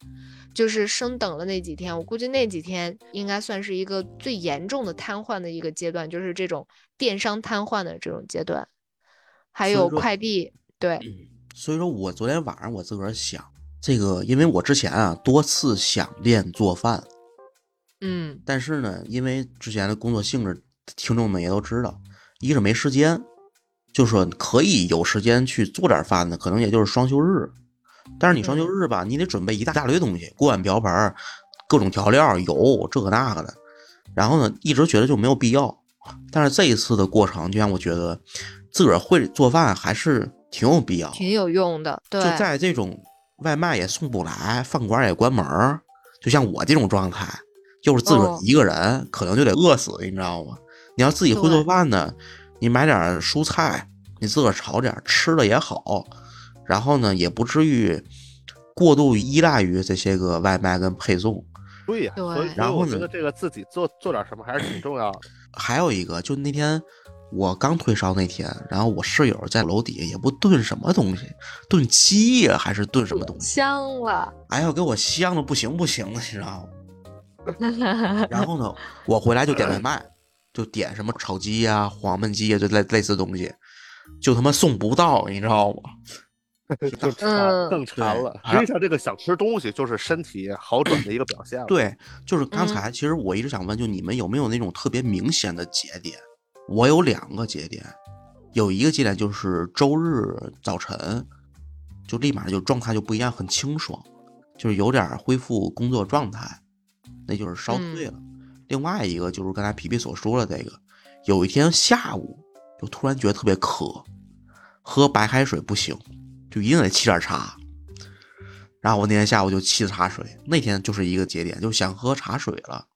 [SPEAKER 4] 就是升等了那几天，我估计那几天应该算是一个最严重的瘫痪的一个阶段，就是这种电商瘫痪的这种阶段，还有快递，对，
[SPEAKER 3] 所以说我昨天晚上我自个儿想这个，因为我之前啊多次想练做饭，
[SPEAKER 4] 嗯
[SPEAKER 3] 但是呢，因为之前的工作性质，听众们也都知道，一是没时间，就说可以有时间去做点饭的，可能也就是双休日。但是你双休日吧，你得准备一大大堆东西，锅碗瓢盆、各种调料、油这个那个的。然后呢，一直觉得就没有必要。但是这一次的过程，就让我觉得自个儿会做饭还是挺有必要。
[SPEAKER 4] 挺有用的，对，
[SPEAKER 3] 就在这种外卖也送不来，饭馆也关门儿，就像我这种状态，就是自个儿
[SPEAKER 4] 哦
[SPEAKER 3] 一个人，可能就得饿死，你知道吗？你要自己会做饭呢，你买点儿蔬菜，你自个儿炒点儿，吃的也好，然后呢，也不至于过度依赖于这些个外卖跟配送。
[SPEAKER 1] 对呀、
[SPEAKER 4] 对
[SPEAKER 1] 所以
[SPEAKER 3] 然后呢
[SPEAKER 1] 我觉得这个自己做做点什么还是挺重要的。
[SPEAKER 3] 还有一个，就那天我刚退烧那天，然后我室友在楼底下也不炖什么东西，炖鸡呀、还是炖什么东西？
[SPEAKER 4] 香了，
[SPEAKER 3] 哎呦，给我香的不行不行的，你知道吗？然后呢，我回来就点外卖，就点什么炒鸡呀、黄焖鸡呀，就类类似东西，就他妈送不到，你知道吗？
[SPEAKER 1] 就馋
[SPEAKER 4] 嗯
[SPEAKER 1] 更馋了。
[SPEAKER 3] 对
[SPEAKER 1] 实际上，这个想吃东西就是身体好转的一个表现了。
[SPEAKER 3] 对，就是刚
[SPEAKER 4] 嗯
[SPEAKER 3] 才，其实我一直想问，就你们有没有那种特别明显的节点？我有两个节点，有一个节点就是周日早晨，就立马就状态就不一样，很清爽，就是有点恢复工作状态，那就是烧退了。另外一个就是刚才皮皮所说的这个，有一天下午就突然觉得特别渴，喝白开水不行，就一定得沏点茶。然后我那天下午就沏茶水，那天就是一个节点，就想喝茶水了。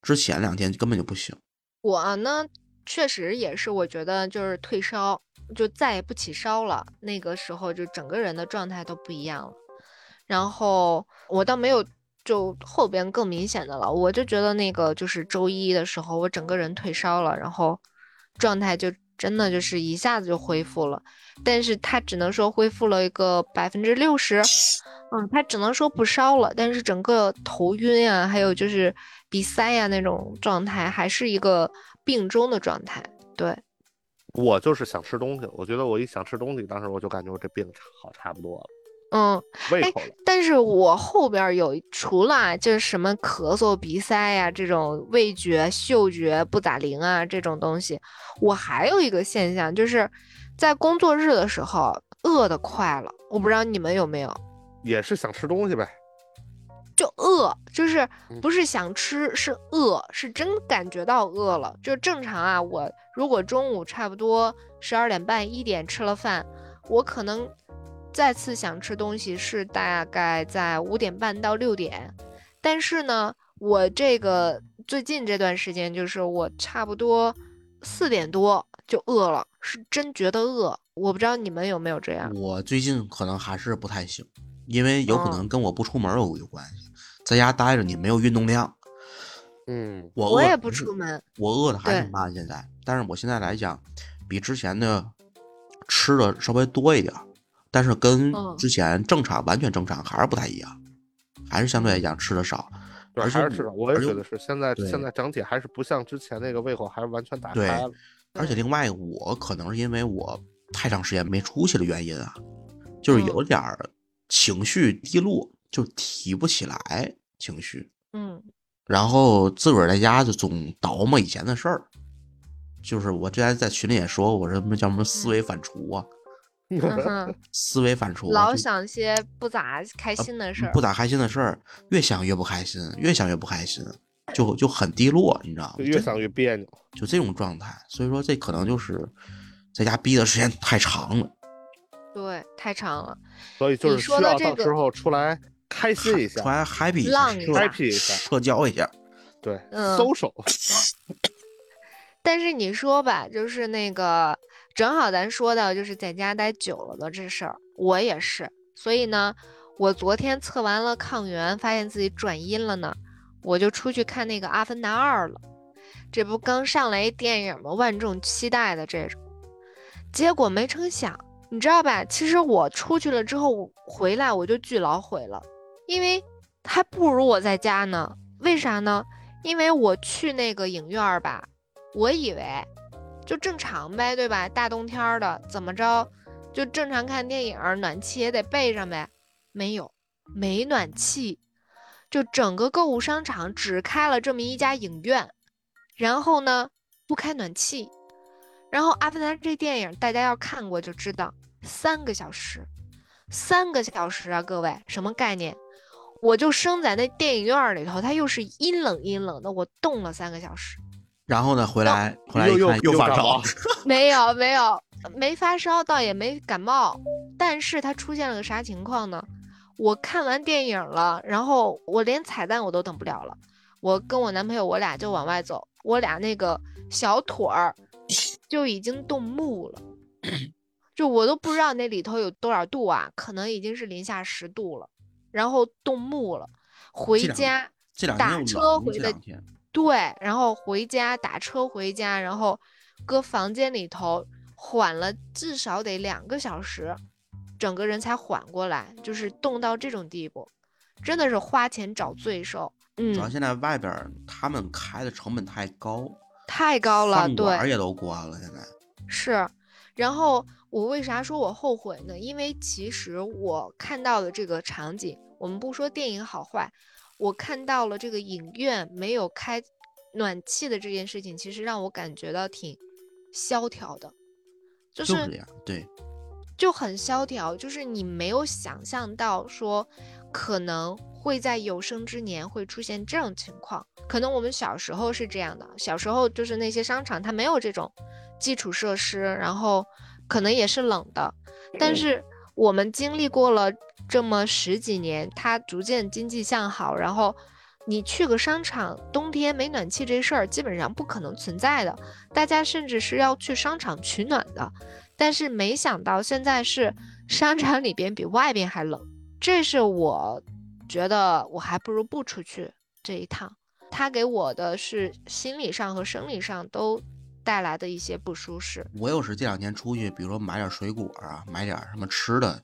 [SPEAKER 3] 之前两天根本就不行。
[SPEAKER 4] 我呢，确实也是，我觉得就是退烧，就再也不起烧了。那个时候就整个人的状态都不一样了。然后我倒没有就后边更明显的了，我就觉得那个就是周一的时候，我整个人退烧了，然后状态就真的就是一下子就恢复了。但是他只能说恢复了一个百分之六十，嗯，他只能说不烧了，但是整个头晕呀、还有就是鼻塞呀、那种状态，还是一个病中的状态。对，
[SPEAKER 1] 我就是想吃东西，我觉得我一想吃东西，当时我就感觉我这病好差不多了，
[SPEAKER 4] 嗯，哎
[SPEAKER 1] 胃口了。
[SPEAKER 4] 但是我后边儿有除了啊就是什么咳嗽、鼻塞呀、这种味觉、嗅觉不咋灵啊这种东西，我还有一个现象，就是在工作日的时候饿得快了。我不知道你们有没有，
[SPEAKER 1] 也是想吃东西呗。
[SPEAKER 4] 就饿，就是
[SPEAKER 1] 嗯
[SPEAKER 4] 不是想吃，是饿，是真感觉到饿了。就正常啊，我如果中午差不多十二点半、一点吃了饭，我可能再次想吃东西是大概在五点半到六点。但是呢，我这个最近这段时间，就是我差不多四点多就饿了，是真觉得饿。我不知道你们有没有这样。
[SPEAKER 3] 我最近可能还是不太行，因为有可能跟我不出门有有关系。在家待着你没有运动量。
[SPEAKER 1] 嗯，
[SPEAKER 3] 我饿
[SPEAKER 4] 我也不出门。
[SPEAKER 3] 我饿的还
[SPEAKER 4] 对
[SPEAKER 3] 挺慢现在，但是我现在来讲，比之前的吃的稍微多一点儿，但是跟
[SPEAKER 4] 嗯
[SPEAKER 3] 之前正常、完全正常还是不太一样，还是相对来讲吃的少，
[SPEAKER 1] 对，还是吃的，我也觉得是。现在现在整体还是不像之前那个胃口还是完全打
[SPEAKER 3] 对
[SPEAKER 1] 开了。
[SPEAKER 3] 而且另外一个我可能是因为我太长时间没出去的原因啊，就是有点儿情绪低落，就提不起来情绪，
[SPEAKER 4] 嗯
[SPEAKER 3] 然后自个儿在家就总倒磨以前的事儿。就是我之前在群里也说过，我说什么叫什么思维反刍啊，
[SPEAKER 4] 嗯哼，
[SPEAKER 3] 思维反刍，
[SPEAKER 4] 老
[SPEAKER 3] 就
[SPEAKER 4] 想些不咋开心的事儿
[SPEAKER 3] 不。咋开心的事儿，越想越不开心，越想越不开心，就就很低落，你知道吗？
[SPEAKER 1] 就越想越别扭。
[SPEAKER 3] 就这种状态，所以说这可能就是在家逼的时间太长了，
[SPEAKER 4] 对，太长了。
[SPEAKER 1] 所以就是需要
[SPEAKER 4] 说的这个
[SPEAKER 1] 到时候出来开心一下，
[SPEAKER 3] 出来 happy 一下，
[SPEAKER 4] 浪一下
[SPEAKER 1] happy 一下
[SPEAKER 3] 社交一下。
[SPEAKER 1] 对
[SPEAKER 4] 嗯
[SPEAKER 1] ，social。
[SPEAKER 4] 但是你说吧，就是那个，正好咱说到就是在家待久了的这事儿，我也是。所以呢，我昨天测完了抗原，发现自己转阴了呢，我就出去看那个《阿凡达二》了。这不刚上来一电影吗？万众期待的这种，结果没成想，你知道吧？其实我出去了之后回来，我就巨老悔了，因为还不如我在家呢。为啥呢？因为我去那个影院儿吧，我以为就正常呗，对吧？大冬天的，怎么着就正常看电影，暖气也得备上呗。没有，没暖气，就整个购物商场只开了这么一家影院，然后呢不开暖气，然后《阿凡达》这电影大家要看过就知道，三个小时，三个小时啊，各位什么概念？我就生在那电影院里头，它又是阴冷阴冷的，我冻了三个小时。
[SPEAKER 3] 然后呢，回来回来
[SPEAKER 1] 又又
[SPEAKER 3] 又发烧
[SPEAKER 4] 没有没有，没发烧，倒也没感冒，但是他出现了个啥情况呢？我看完电影了，然后我连彩蛋我都等不了了，我跟我男朋友我俩就往外走，我俩那个小腿儿 就已经冻木了，就我都不知道那里头有多少度啊，可能已经是零下十度了，然后冻木了，回家。
[SPEAKER 3] 这两
[SPEAKER 4] 打
[SPEAKER 3] 天冷，
[SPEAKER 4] 车回的
[SPEAKER 3] 这两天
[SPEAKER 4] 对，然后回家打车回家，然后搁房间里头缓了至少得两个小时，整个人才缓过来，就是冻到这种地步，真的是花钱找罪受。嗯，
[SPEAKER 3] 主要现在外边他们开的成本太高，
[SPEAKER 4] 太高了，对
[SPEAKER 3] 也都关了，现在
[SPEAKER 4] 是。然后我为啥说我后悔呢？因为其实我看到的这个场景，我们不说电影好坏，我看到了这个影院没有开暖气的这件事情，其实让我感觉到挺萧条的，就
[SPEAKER 3] 就是，对，
[SPEAKER 4] 就很萧条，就是你没有想象到说可能会在有生之年会出现这种情况。可能我们小时候是这样的，小时候就是那些商场它没有这种基础设施，然后可能也是冷的，但是我们经历过了这么十几年，它逐渐经济向好，然后。你去个商场，冬天没暖气这事儿基本上不可能存在的，大家甚至是要去商场取暖的。但是没想到现在是商场里边比外边还冷，这是我觉得我还不如不出去这一趟。它给我的是心理上和生理上都带来的一些不舒适。
[SPEAKER 3] 我有时这两天出去，比如说买点水果啊，买点什么吃的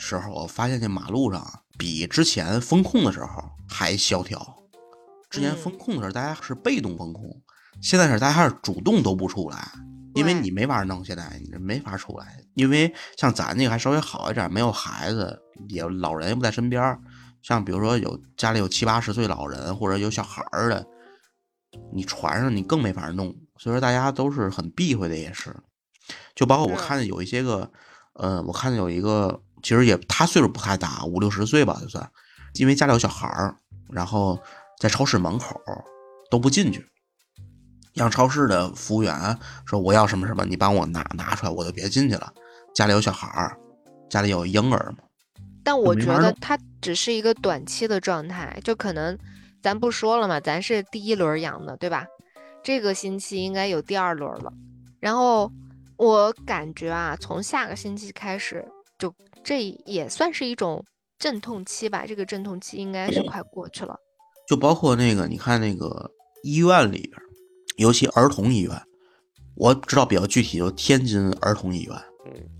[SPEAKER 3] 时候，我发现这马路上啊比之前风控的时候还萧条。之前
[SPEAKER 4] 嗯
[SPEAKER 3] 风控的时候，大家是被动风控，现在是大家是主动都不出来，因为你没法弄，现在你没法出来。因为像咱这个还稍微好一点，没有孩子，也老人也不在身边。像比如说有家里有七八十岁老人或者有小孩儿的，你船上你更没法弄，所以说大家都是很避讳的，也是。就包括我看见有一些个，呃，我看见有一个，其实也他岁数不太大，五六十岁吧，就算，因为家里有小孩儿，然后在超市门口都不进去，让超市的服务员说我要什么什么，你帮我拿拿出来，我就别进去了。家里有小孩儿，家里有婴儿嘛，
[SPEAKER 4] 但我觉得它只是一个短期的状态，就可能咱不说了嘛，咱是第一轮阳的，对吧？这个星期应该有第二轮了。然后我感觉啊，从下个星期开始，就这也算是一种阵痛期吧，这个阵痛期应该是快过去了。
[SPEAKER 3] 就包括那个，你看那个医院里边，尤其儿童医院，我知道比较具体，就天津儿童医院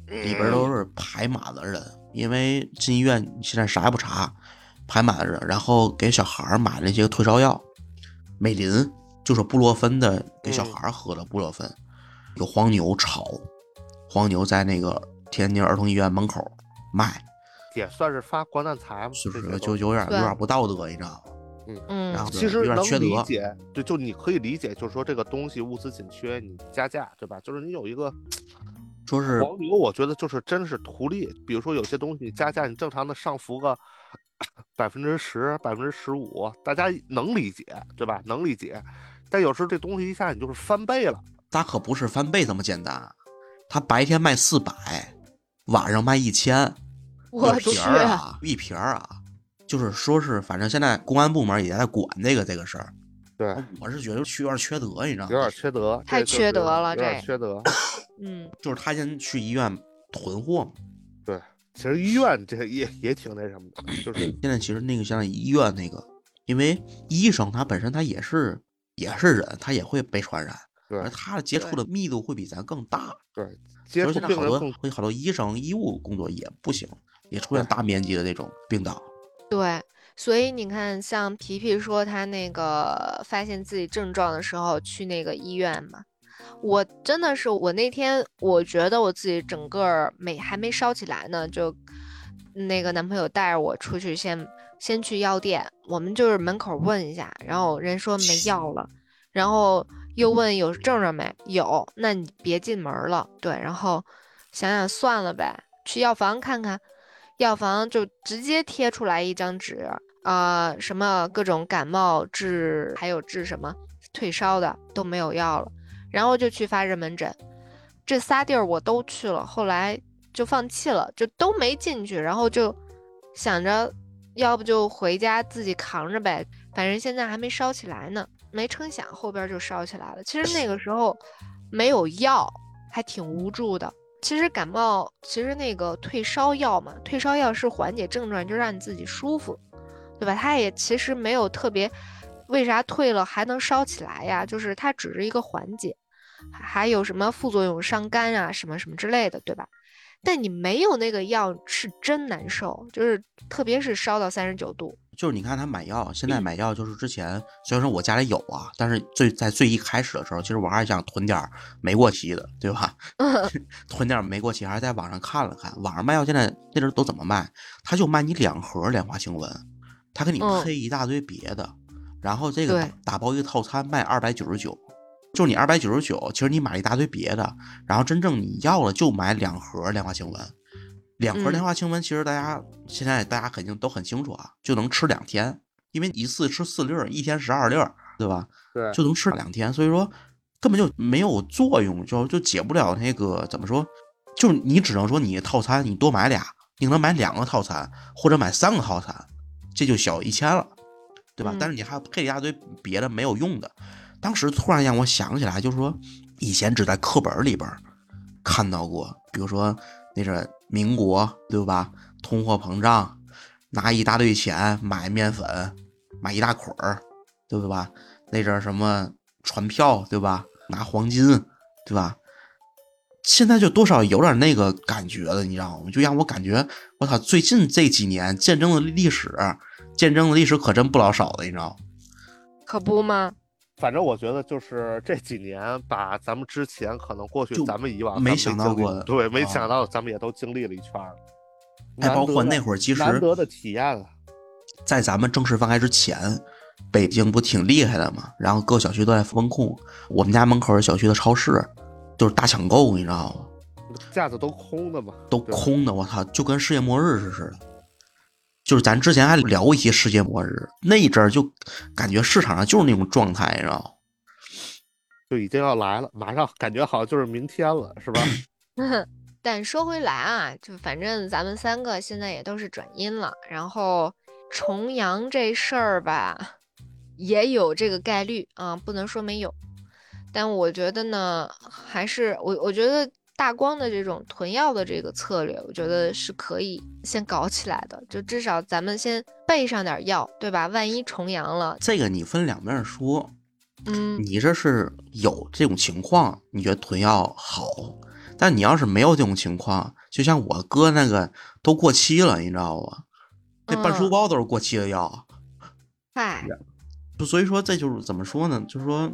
[SPEAKER 3] 里边都是排满了人，因为进医院现在啥也不查，排满了人，然后给小孩儿买了一些退烧药，美林就是布洛芬的，给小孩儿喝的布洛芬，有黄牛炒，黄牛在那个天津儿童医院门口卖，
[SPEAKER 1] 也算是发国难财嘛，
[SPEAKER 3] 就是就有点有点不道德，你知道吗？
[SPEAKER 4] 嗯
[SPEAKER 3] 然后
[SPEAKER 1] 其实
[SPEAKER 3] 有点
[SPEAKER 1] 能
[SPEAKER 3] 缺
[SPEAKER 1] 理解，对，就你可以理解，就是说这个东西物资紧缺，你加价，对吧？就是你有一个
[SPEAKER 3] 说是
[SPEAKER 1] 黄牛，我觉得就是真是图利。比如说有些东西你加价，你正常的上浮个 百分之十、百分之十五，大家能理解，对吧？能理解。但有时候这东西一下你就是翻倍了，
[SPEAKER 3] 它可不是翻倍这么简单，它白天卖四百，晚上卖一千，一
[SPEAKER 4] 我去
[SPEAKER 3] 瓶儿啊，一瓶儿啊，就是说是反正现在公安部门也在管这个这个事儿。
[SPEAKER 1] 对，
[SPEAKER 3] 我是觉得去有点缺德，你知道吗？
[SPEAKER 1] 有点缺德，
[SPEAKER 4] 太缺德了
[SPEAKER 1] 有点
[SPEAKER 4] 这
[SPEAKER 1] 缺德。
[SPEAKER 4] 嗯，
[SPEAKER 3] 就是他先去医院囤货嘛。
[SPEAKER 1] 对，其实医院这也也挺那什么的，就是
[SPEAKER 3] 现在其实那个像医院那个，因为医生他本身他也是也是人，他也会被传染，
[SPEAKER 1] 对
[SPEAKER 3] 而他接触的密度会比咱更大。
[SPEAKER 1] 对，接触
[SPEAKER 3] 所以现在好多
[SPEAKER 1] 病人更
[SPEAKER 3] 会好多医生医务工作也不行，也出现大面积的那种病倒。
[SPEAKER 4] 对。所以你看，像皮皮说他那个发现自己症状的时候去那个医院嘛，我真的是我那天我觉得我自己整个儿没还没烧起来呢，就那个男朋友带着我出去先先去药店，我们就是门口问一下，然后人说没药了，然后又问有症状没？有，那你别进门了，对，然后想想算了呗，去药房看看，药房就直接贴出来一张纸，啊，什么各种感冒治，还有治什么退烧的都没有药了，然后就去发热门诊，这仨地儿我都去了，后来就放弃了，就都没进去，然后就想着要不就回家自己扛着呗，反正现在还没烧起来呢，没成想后边就烧起来了。其实那个时候没有药，还挺无助的。其实感冒，其实那个退烧药嘛，退烧药是缓解症状，就让你自己舒服，对吧？它也其实没有特别，为啥退了还能烧起来呀？就是它只是一个缓解，还还有什么副作用伤肝啊，什么什么之类的，对吧？但你没有那个药是真难受，就是特别是烧到三十九度，
[SPEAKER 3] 就是你看他买药，现在买药就是之前虽然说我家里有啊，但是最在最一开始的时候，其实我还是想囤点没过期的，对吧？囤点没过期，还是在网上看了看，网上卖药现在那阵儿都怎么卖？他就卖你两盒莲花清瘟，他给你
[SPEAKER 4] 嗯
[SPEAKER 3] 配一大堆别的，然后这个打打包一个套餐卖二百九十九，就是你二百九十九，其实你买一大堆别的，然后真正你要了就买两盒莲花清瘟。两盒莲
[SPEAKER 4] 嗯
[SPEAKER 3] 花清瘟，其实大家现在大家肯定都很清楚啊，就能吃两天，因为一次吃四粒儿，一天十二粒儿，对吧？
[SPEAKER 1] 对，
[SPEAKER 3] 就能吃两天，所以说根本就没有作用，就就解不了那个怎么说，就是你只能说你套餐你多买俩，你可能买两个套餐或者买三个套餐，这就小一千了，对吧？
[SPEAKER 4] 嗯
[SPEAKER 3] 但是你还配一大堆别的没有用的。当时突然让我想起来，就是说以前只在课本里边看到过，比如说那阵民国，对吧？通货膨胀，拿一大堆钱买面粉，买一大捆儿，对吧？那阵儿什么船票，对吧？拿黄金，对吧？现在就多少有点那个感觉了，你知道吗？就让我感觉，我操！最近这几年见证的历史，见证的历史可真不老少的，你知道？
[SPEAKER 4] 可不吗？
[SPEAKER 1] 反正我觉得就是这几年把咱们之前可能过去
[SPEAKER 3] 就
[SPEAKER 1] 咱们以往
[SPEAKER 3] 没想到过的
[SPEAKER 1] 对，没
[SPEAKER 3] 啊
[SPEAKER 1] 想到咱们也都经历了一圈儿了。
[SPEAKER 3] 哎，包括那会儿，其实
[SPEAKER 1] 难得的体验了。
[SPEAKER 3] 在咱们正式放开之前，北京不挺厉害的吗？然后各小区都在封控，我们家门口的小区的超市就是大抢购，你知道吗？
[SPEAKER 1] 架子都空的嘛，
[SPEAKER 3] 都空的，我操，就跟世界末日似的。就是咱之前还聊过一些世界末日，那一阵儿就感觉市场上就是那种状态，你知道吗？
[SPEAKER 1] 就已经要来了，马上感觉好像就是明天了，是吧？
[SPEAKER 4] 但说回来啊，就反正咱们三个现在也都是转阴了，然后重阳这事儿吧，也有这个概率啊，不能说没有。但我觉得呢，还是我我觉得大光的这种囤药的这个策略，我觉得是可以先搞起来的。就至少咱们先备上点药，对吧？万一重阳了，
[SPEAKER 3] 这个你分两面说，
[SPEAKER 4] 嗯，
[SPEAKER 3] 你这是有这种情况，你觉得囤药好，但你要是没有这种情况，就像我哥那个都过期了，你知道吧？那半书
[SPEAKER 4] 嗯
[SPEAKER 3] 包都是过期的药，
[SPEAKER 4] 嗨，
[SPEAKER 3] 就所以说这就是怎么说呢？就是说，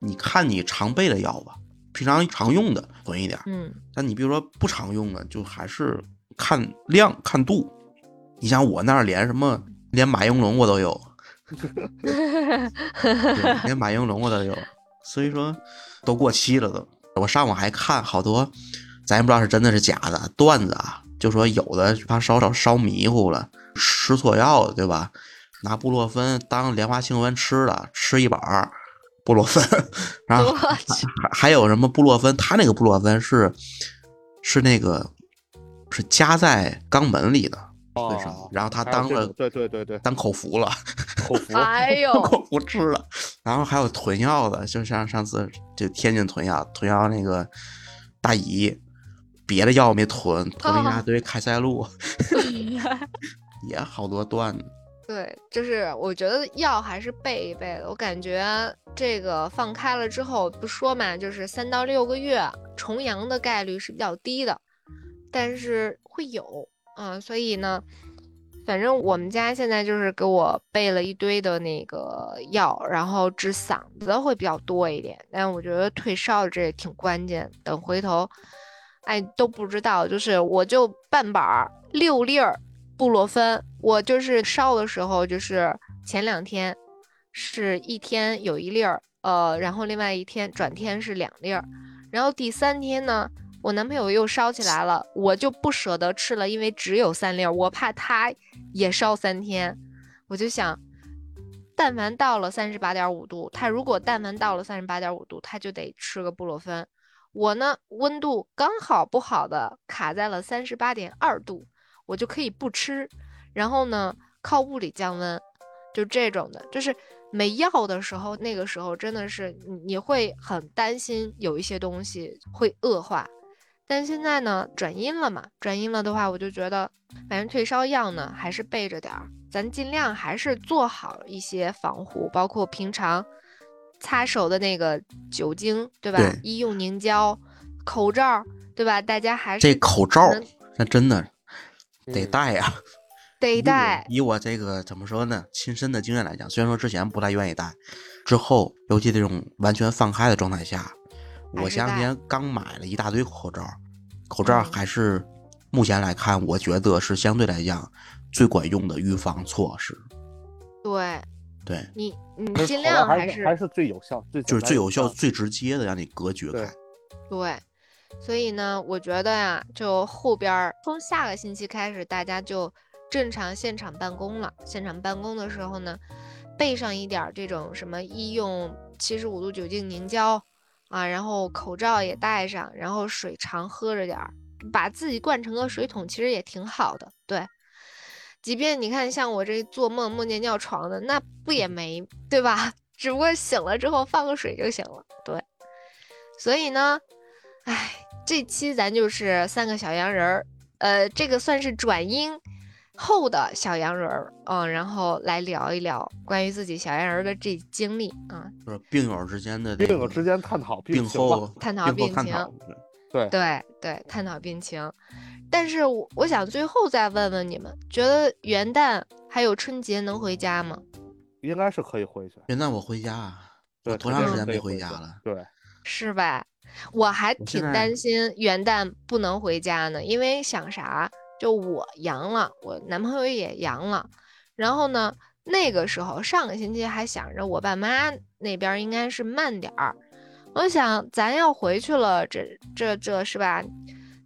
[SPEAKER 3] 你看你常备的药吧，平常常用的囤一点儿，
[SPEAKER 4] 嗯
[SPEAKER 3] 但你比如说不常用的，就还是看量看度。你像我那儿连什么连马应龙我都有，对连马应龙我都有，所以说都过期了都。我上网还看好多，咱也不知道是真的是假的段子啊，就说有的怕烧烧烧迷糊了，吃错药了，对吧？拿布洛芬当莲花清瘟吃了，吃一板儿布洛芬，然后，还还有什么布洛芬？他那个布洛芬是是那个是加在肛门里的，为什么
[SPEAKER 1] 哦？
[SPEAKER 3] 然后他当了
[SPEAKER 1] 对对对对，
[SPEAKER 3] 当口服了，
[SPEAKER 1] 口服，
[SPEAKER 4] 哎呦，
[SPEAKER 3] 口服吃了。然后还有囤药的，就像上次就天津囤药，囤药那个大姨，别的药没囤，囤了一大堆开塞露，也好多段子。
[SPEAKER 4] 对，就是我觉得药还是备一备的。我感觉这个放开了之后，不说嘛，就是三到六个月重阳的概率是比较低的，但是会有，嗯，所以呢，反正我们家现在就是给我备了一堆的那个药，然后治嗓子会比较多一点，但我觉得退烧这也挺关键。等回头，哎，都不知道，就是我就半板儿六粒儿布洛芬，我就是烧的时候，就是前两天是一天有一粒儿，呃，然后另外一天转天是两粒儿，然后第三天呢，我男朋友又烧起来了，我就不舍得吃了，因为只有三粒儿，我怕他也烧三天，我就想，但凡到了三十八点五度，他如果但凡到了三十八点五度，他就得吃个布洛芬。我呢，温度刚好不好的卡在了三十八点二度，我就可以不吃，然后呢，靠物理降温，就这种的，就是没药的时候，那个时候真的是你你会很担心有一些东西会恶化，但现在呢，转阴了嘛，转阴了的话，我就觉得反正退烧药呢还是备着点儿，咱尽量还是做好一些防护，包括平常擦手的那个酒精，对吧？
[SPEAKER 3] 对
[SPEAKER 4] 医用凝胶、口罩，对吧？大家还是
[SPEAKER 3] 这口罩那真的得
[SPEAKER 1] 嗯。
[SPEAKER 3] 戴呀、
[SPEAKER 4] 得戴，
[SPEAKER 3] 以我这个怎么说呢，亲身的经验来讲，虽然说之前不太愿意戴，之后尤其这种完全放开的状态下，我前两天刚买了一大堆口罩，口罩
[SPEAKER 4] 嗯。
[SPEAKER 3] 还是目前来看，我觉得是相对来讲最管用的预防措施。
[SPEAKER 4] 对
[SPEAKER 3] 对，
[SPEAKER 4] 你你尽量还是
[SPEAKER 1] 还是最有效，最
[SPEAKER 3] 就是最有效、最直接的让你隔绝
[SPEAKER 1] 对。
[SPEAKER 3] 开。
[SPEAKER 4] 对，所以呢，我觉得呀，就后边儿从下个星期开始，大家就正常现场办公了。现场办公的时候呢，备上一点这种什么医用七十五度酒精凝胶啊，然后口罩也戴上，然后水常喝着点儿，把自己灌成个水桶，其实也挺好的。对，即便你看像我这做梦梦见尿床的，那不也没对吧？只不过醒了之后放个水就行了。对，所以呢。哎，这期咱就是三个小洋人儿，呃，这个算是转阴后的小洋人儿，嗯，然后来聊一聊关于自己小洋人儿的这经历啊，
[SPEAKER 3] 就是病友之间的
[SPEAKER 1] 病友之间探讨
[SPEAKER 3] 病
[SPEAKER 1] 情
[SPEAKER 4] 探讨病情。
[SPEAKER 1] 对
[SPEAKER 4] 对对，探讨病情。但是我我想最后再问问你们，觉得元旦还有春节能回家吗？
[SPEAKER 1] 应该是可以回去。
[SPEAKER 3] 元旦我回家啊，
[SPEAKER 1] 对，
[SPEAKER 3] 我多长时间没
[SPEAKER 1] 回
[SPEAKER 3] 家了？
[SPEAKER 1] 对，
[SPEAKER 4] 是吧？我还挺担心元旦不能回家呢，因为想啥，就我阳了，我男朋友也阳了，然后呢，那个时候上个星期还想着我爸妈那边儿应该是慢点儿，我想咱要回去了，这这这是吧？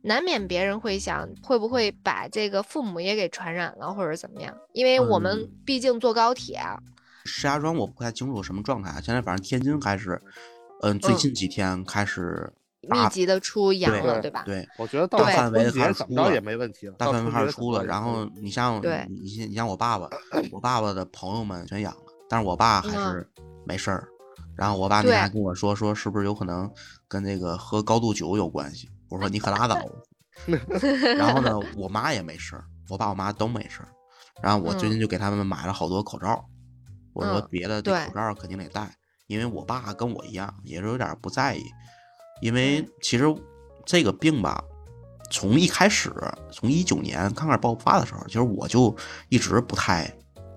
[SPEAKER 4] 难免别人会想会不会把这个父母也给传染了，或者怎么样？因为我们
[SPEAKER 3] 嗯
[SPEAKER 4] 毕竟坐高铁啊，
[SPEAKER 3] 石家庄我不太清楚什么状态，现在反正天津开始，嗯，最
[SPEAKER 4] 嗯
[SPEAKER 3] 近几天开始
[SPEAKER 4] 密集的出阳了，对吧？
[SPEAKER 3] 对，
[SPEAKER 1] 我觉得
[SPEAKER 3] 大范围开始出了
[SPEAKER 1] 怎么着也没问题了，
[SPEAKER 3] 大范围开始出了。然后你像你像我爸爸，我爸爸的朋友们全阳了，但是我爸还
[SPEAKER 4] 嗯
[SPEAKER 3] 是没事儿。然后我爸那天还跟我说，说是不是有可能跟那个喝高度酒有关系？我说你可拉倒吧。然后呢，我妈也没事儿，我爸我妈都没事儿。然后我最近就给他们买了好多口罩，我说
[SPEAKER 4] 嗯
[SPEAKER 3] 别的口罩肯定得戴，因为我爸跟我一样，也是有点不在意。因为其实这个病吧，从一开始，从一九年刚开始爆发的时候，其实我就一直不太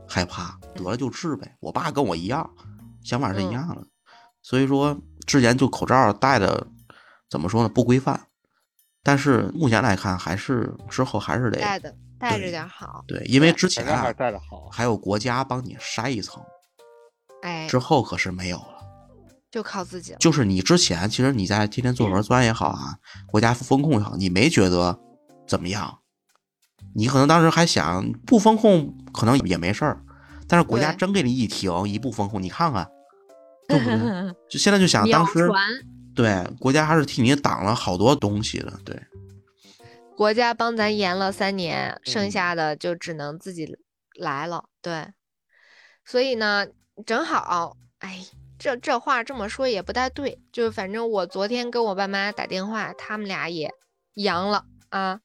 [SPEAKER 3] 害怕，得了就治呗。我爸跟我一样，想法是一
[SPEAKER 4] 嗯
[SPEAKER 3] 样的，所以说之前就口罩戴的怎么说呢，不规范。但是目前来看，还是之后还是得
[SPEAKER 4] 戴的带着
[SPEAKER 3] 对
[SPEAKER 4] 点好。
[SPEAKER 3] 对，因为之前。
[SPEAKER 1] 还
[SPEAKER 3] 有国家帮你筛一层，
[SPEAKER 4] 哎，
[SPEAKER 3] 之后可是没有了。
[SPEAKER 4] 就靠自己了。
[SPEAKER 3] 就是你之前其实你在天天做核酸也好啊，国家风控也好，你没觉得怎么样？你可能当时还想不风控可能也没事儿，但是国家真给你一停一不风控，你看看，对不对？就现在就想当时，对国家还是替你挡了好多东西的，对。
[SPEAKER 4] 国家帮咱延了三年，剩
[SPEAKER 3] 嗯
[SPEAKER 4] 下的就只能自己来了。对，所以呢，正好，哎，这这话这么说也不太对，就反正我昨天跟我爸妈打电话，他们俩也阳了啊，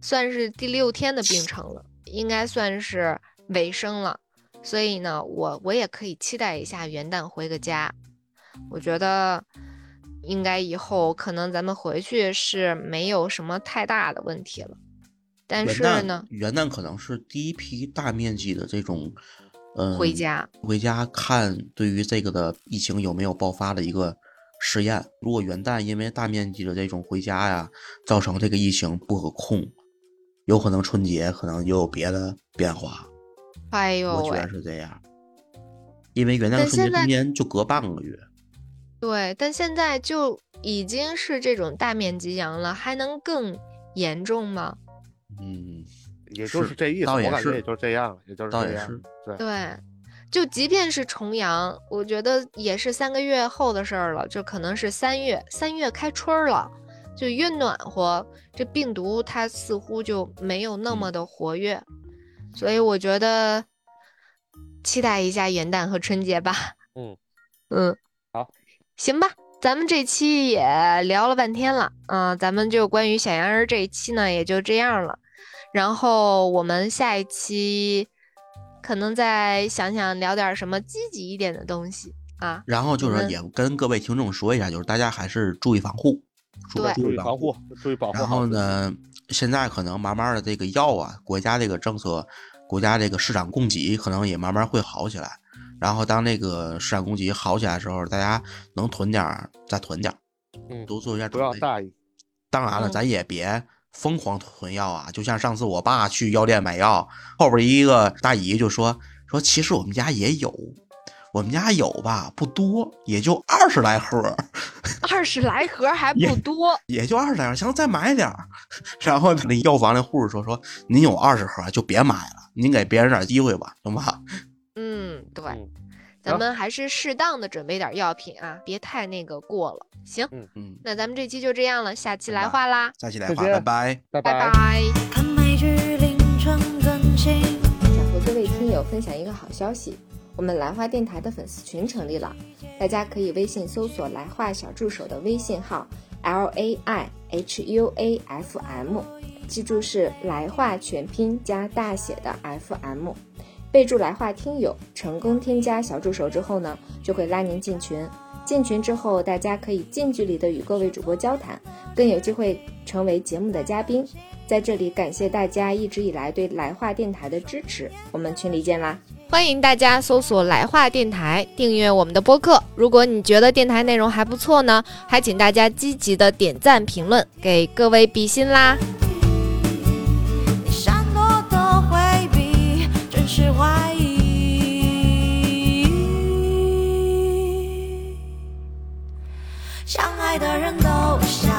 [SPEAKER 4] 算是第六天的病程了，应该算是尾声了。所以呢，我我也可以期待一下元旦回个家。我觉得应该以后可能咱们回去是没有什么太大的问题了。但是呢，
[SPEAKER 3] 元旦可能是第一批大面积的这种，嗯，
[SPEAKER 4] 回家
[SPEAKER 3] 回家看对于这个的疫情有没有爆发的一个试验。如果元旦因为大面积的这种回家呀，造成这个疫情不可控，有可能春节可能又有别的变化。
[SPEAKER 4] 哎呦喂
[SPEAKER 3] 我觉得，是这样，因为元旦春节中间就隔半个月。
[SPEAKER 4] 对，但现在就已经是这种大面积阳了，还能更严重吗？
[SPEAKER 3] 嗯，
[SPEAKER 1] 也就是这意思，我感觉也就这样，也就是这样。对，
[SPEAKER 4] 对，就即便是重阳，我觉得也是三个月后的事儿了，就可能是三月，三月开春儿了，就越暖和，这病毒它似乎就没有那么的活跃，所以我觉得期待一下元旦和春节吧。
[SPEAKER 1] 嗯
[SPEAKER 4] 嗯，
[SPEAKER 1] 好，
[SPEAKER 4] 行吧。咱们这期也聊了半天了，嗯、咱们就关于小羊人这一期呢也就这样了，然后我们下一期可能再想想聊点什么积极一点的东西啊。
[SPEAKER 3] 然后就是也跟各位听众说一下，就是大家还是注意防护，注
[SPEAKER 4] 对
[SPEAKER 1] 注意
[SPEAKER 3] 防
[SPEAKER 1] 防护，注意保护
[SPEAKER 3] 然。后呢，现在可能慢慢的这个药啊，国家这个政策，国家这个市场供给可能也慢慢会好起来。然后当那个市场供给好起来的时候，大家能囤点儿再囤点儿，
[SPEAKER 1] 嗯，
[SPEAKER 3] 多做一下
[SPEAKER 1] 不
[SPEAKER 3] 准备。
[SPEAKER 1] 要大意。
[SPEAKER 3] 当然了，
[SPEAKER 4] 嗯
[SPEAKER 3] 咱也别疯狂囤药啊！就像上次我爸去药店买药，后边一个大姨就说说，其实我们家也有，我们家有吧，不多，也就二十来盒。
[SPEAKER 4] 二十来盒还不多，
[SPEAKER 3] 也就二十来盒，行，再买点儿。然后那药房那护士说说，您有二十盒就别买了，您给别人点机会吧，行吧？
[SPEAKER 4] 嗯，对，
[SPEAKER 1] 嗯
[SPEAKER 4] 咱们还是适当的准备点药品啊，别太那个过了。行，
[SPEAKER 3] 嗯，
[SPEAKER 4] 那咱们这期就这样了，下期来话啦，
[SPEAKER 3] 下期来话，拜拜。
[SPEAKER 1] 拜
[SPEAKER 4] 拜拜。
[SPEAKER 2] 看美剧凌晨更新。
[SPEAKER 5] 想和各位听友分享一个好消息，我们来话电台的粉丝群成立了，大家可以微信搜索“来话小助手”的微信号 L A I H U A F M，记住是来话全拼加大写的 F M，备注“来话听友”，成功添加小助手之后呢，就会拉您进群。进群之后，大家可以近距离的与各位主播交谈，更有机会成为节目的嘉宾。在这里感谢大家一直以来对来话电台的支持，我们群里见啦！
[SPEAKER 4] 欢迎大家搜索“来话电台”，订阅我们的播客。如果你觉得电台内容还不错呢，还请大家积极的点赞评论，给各位比心啦！
[SPEAKER 2] 爱的人都想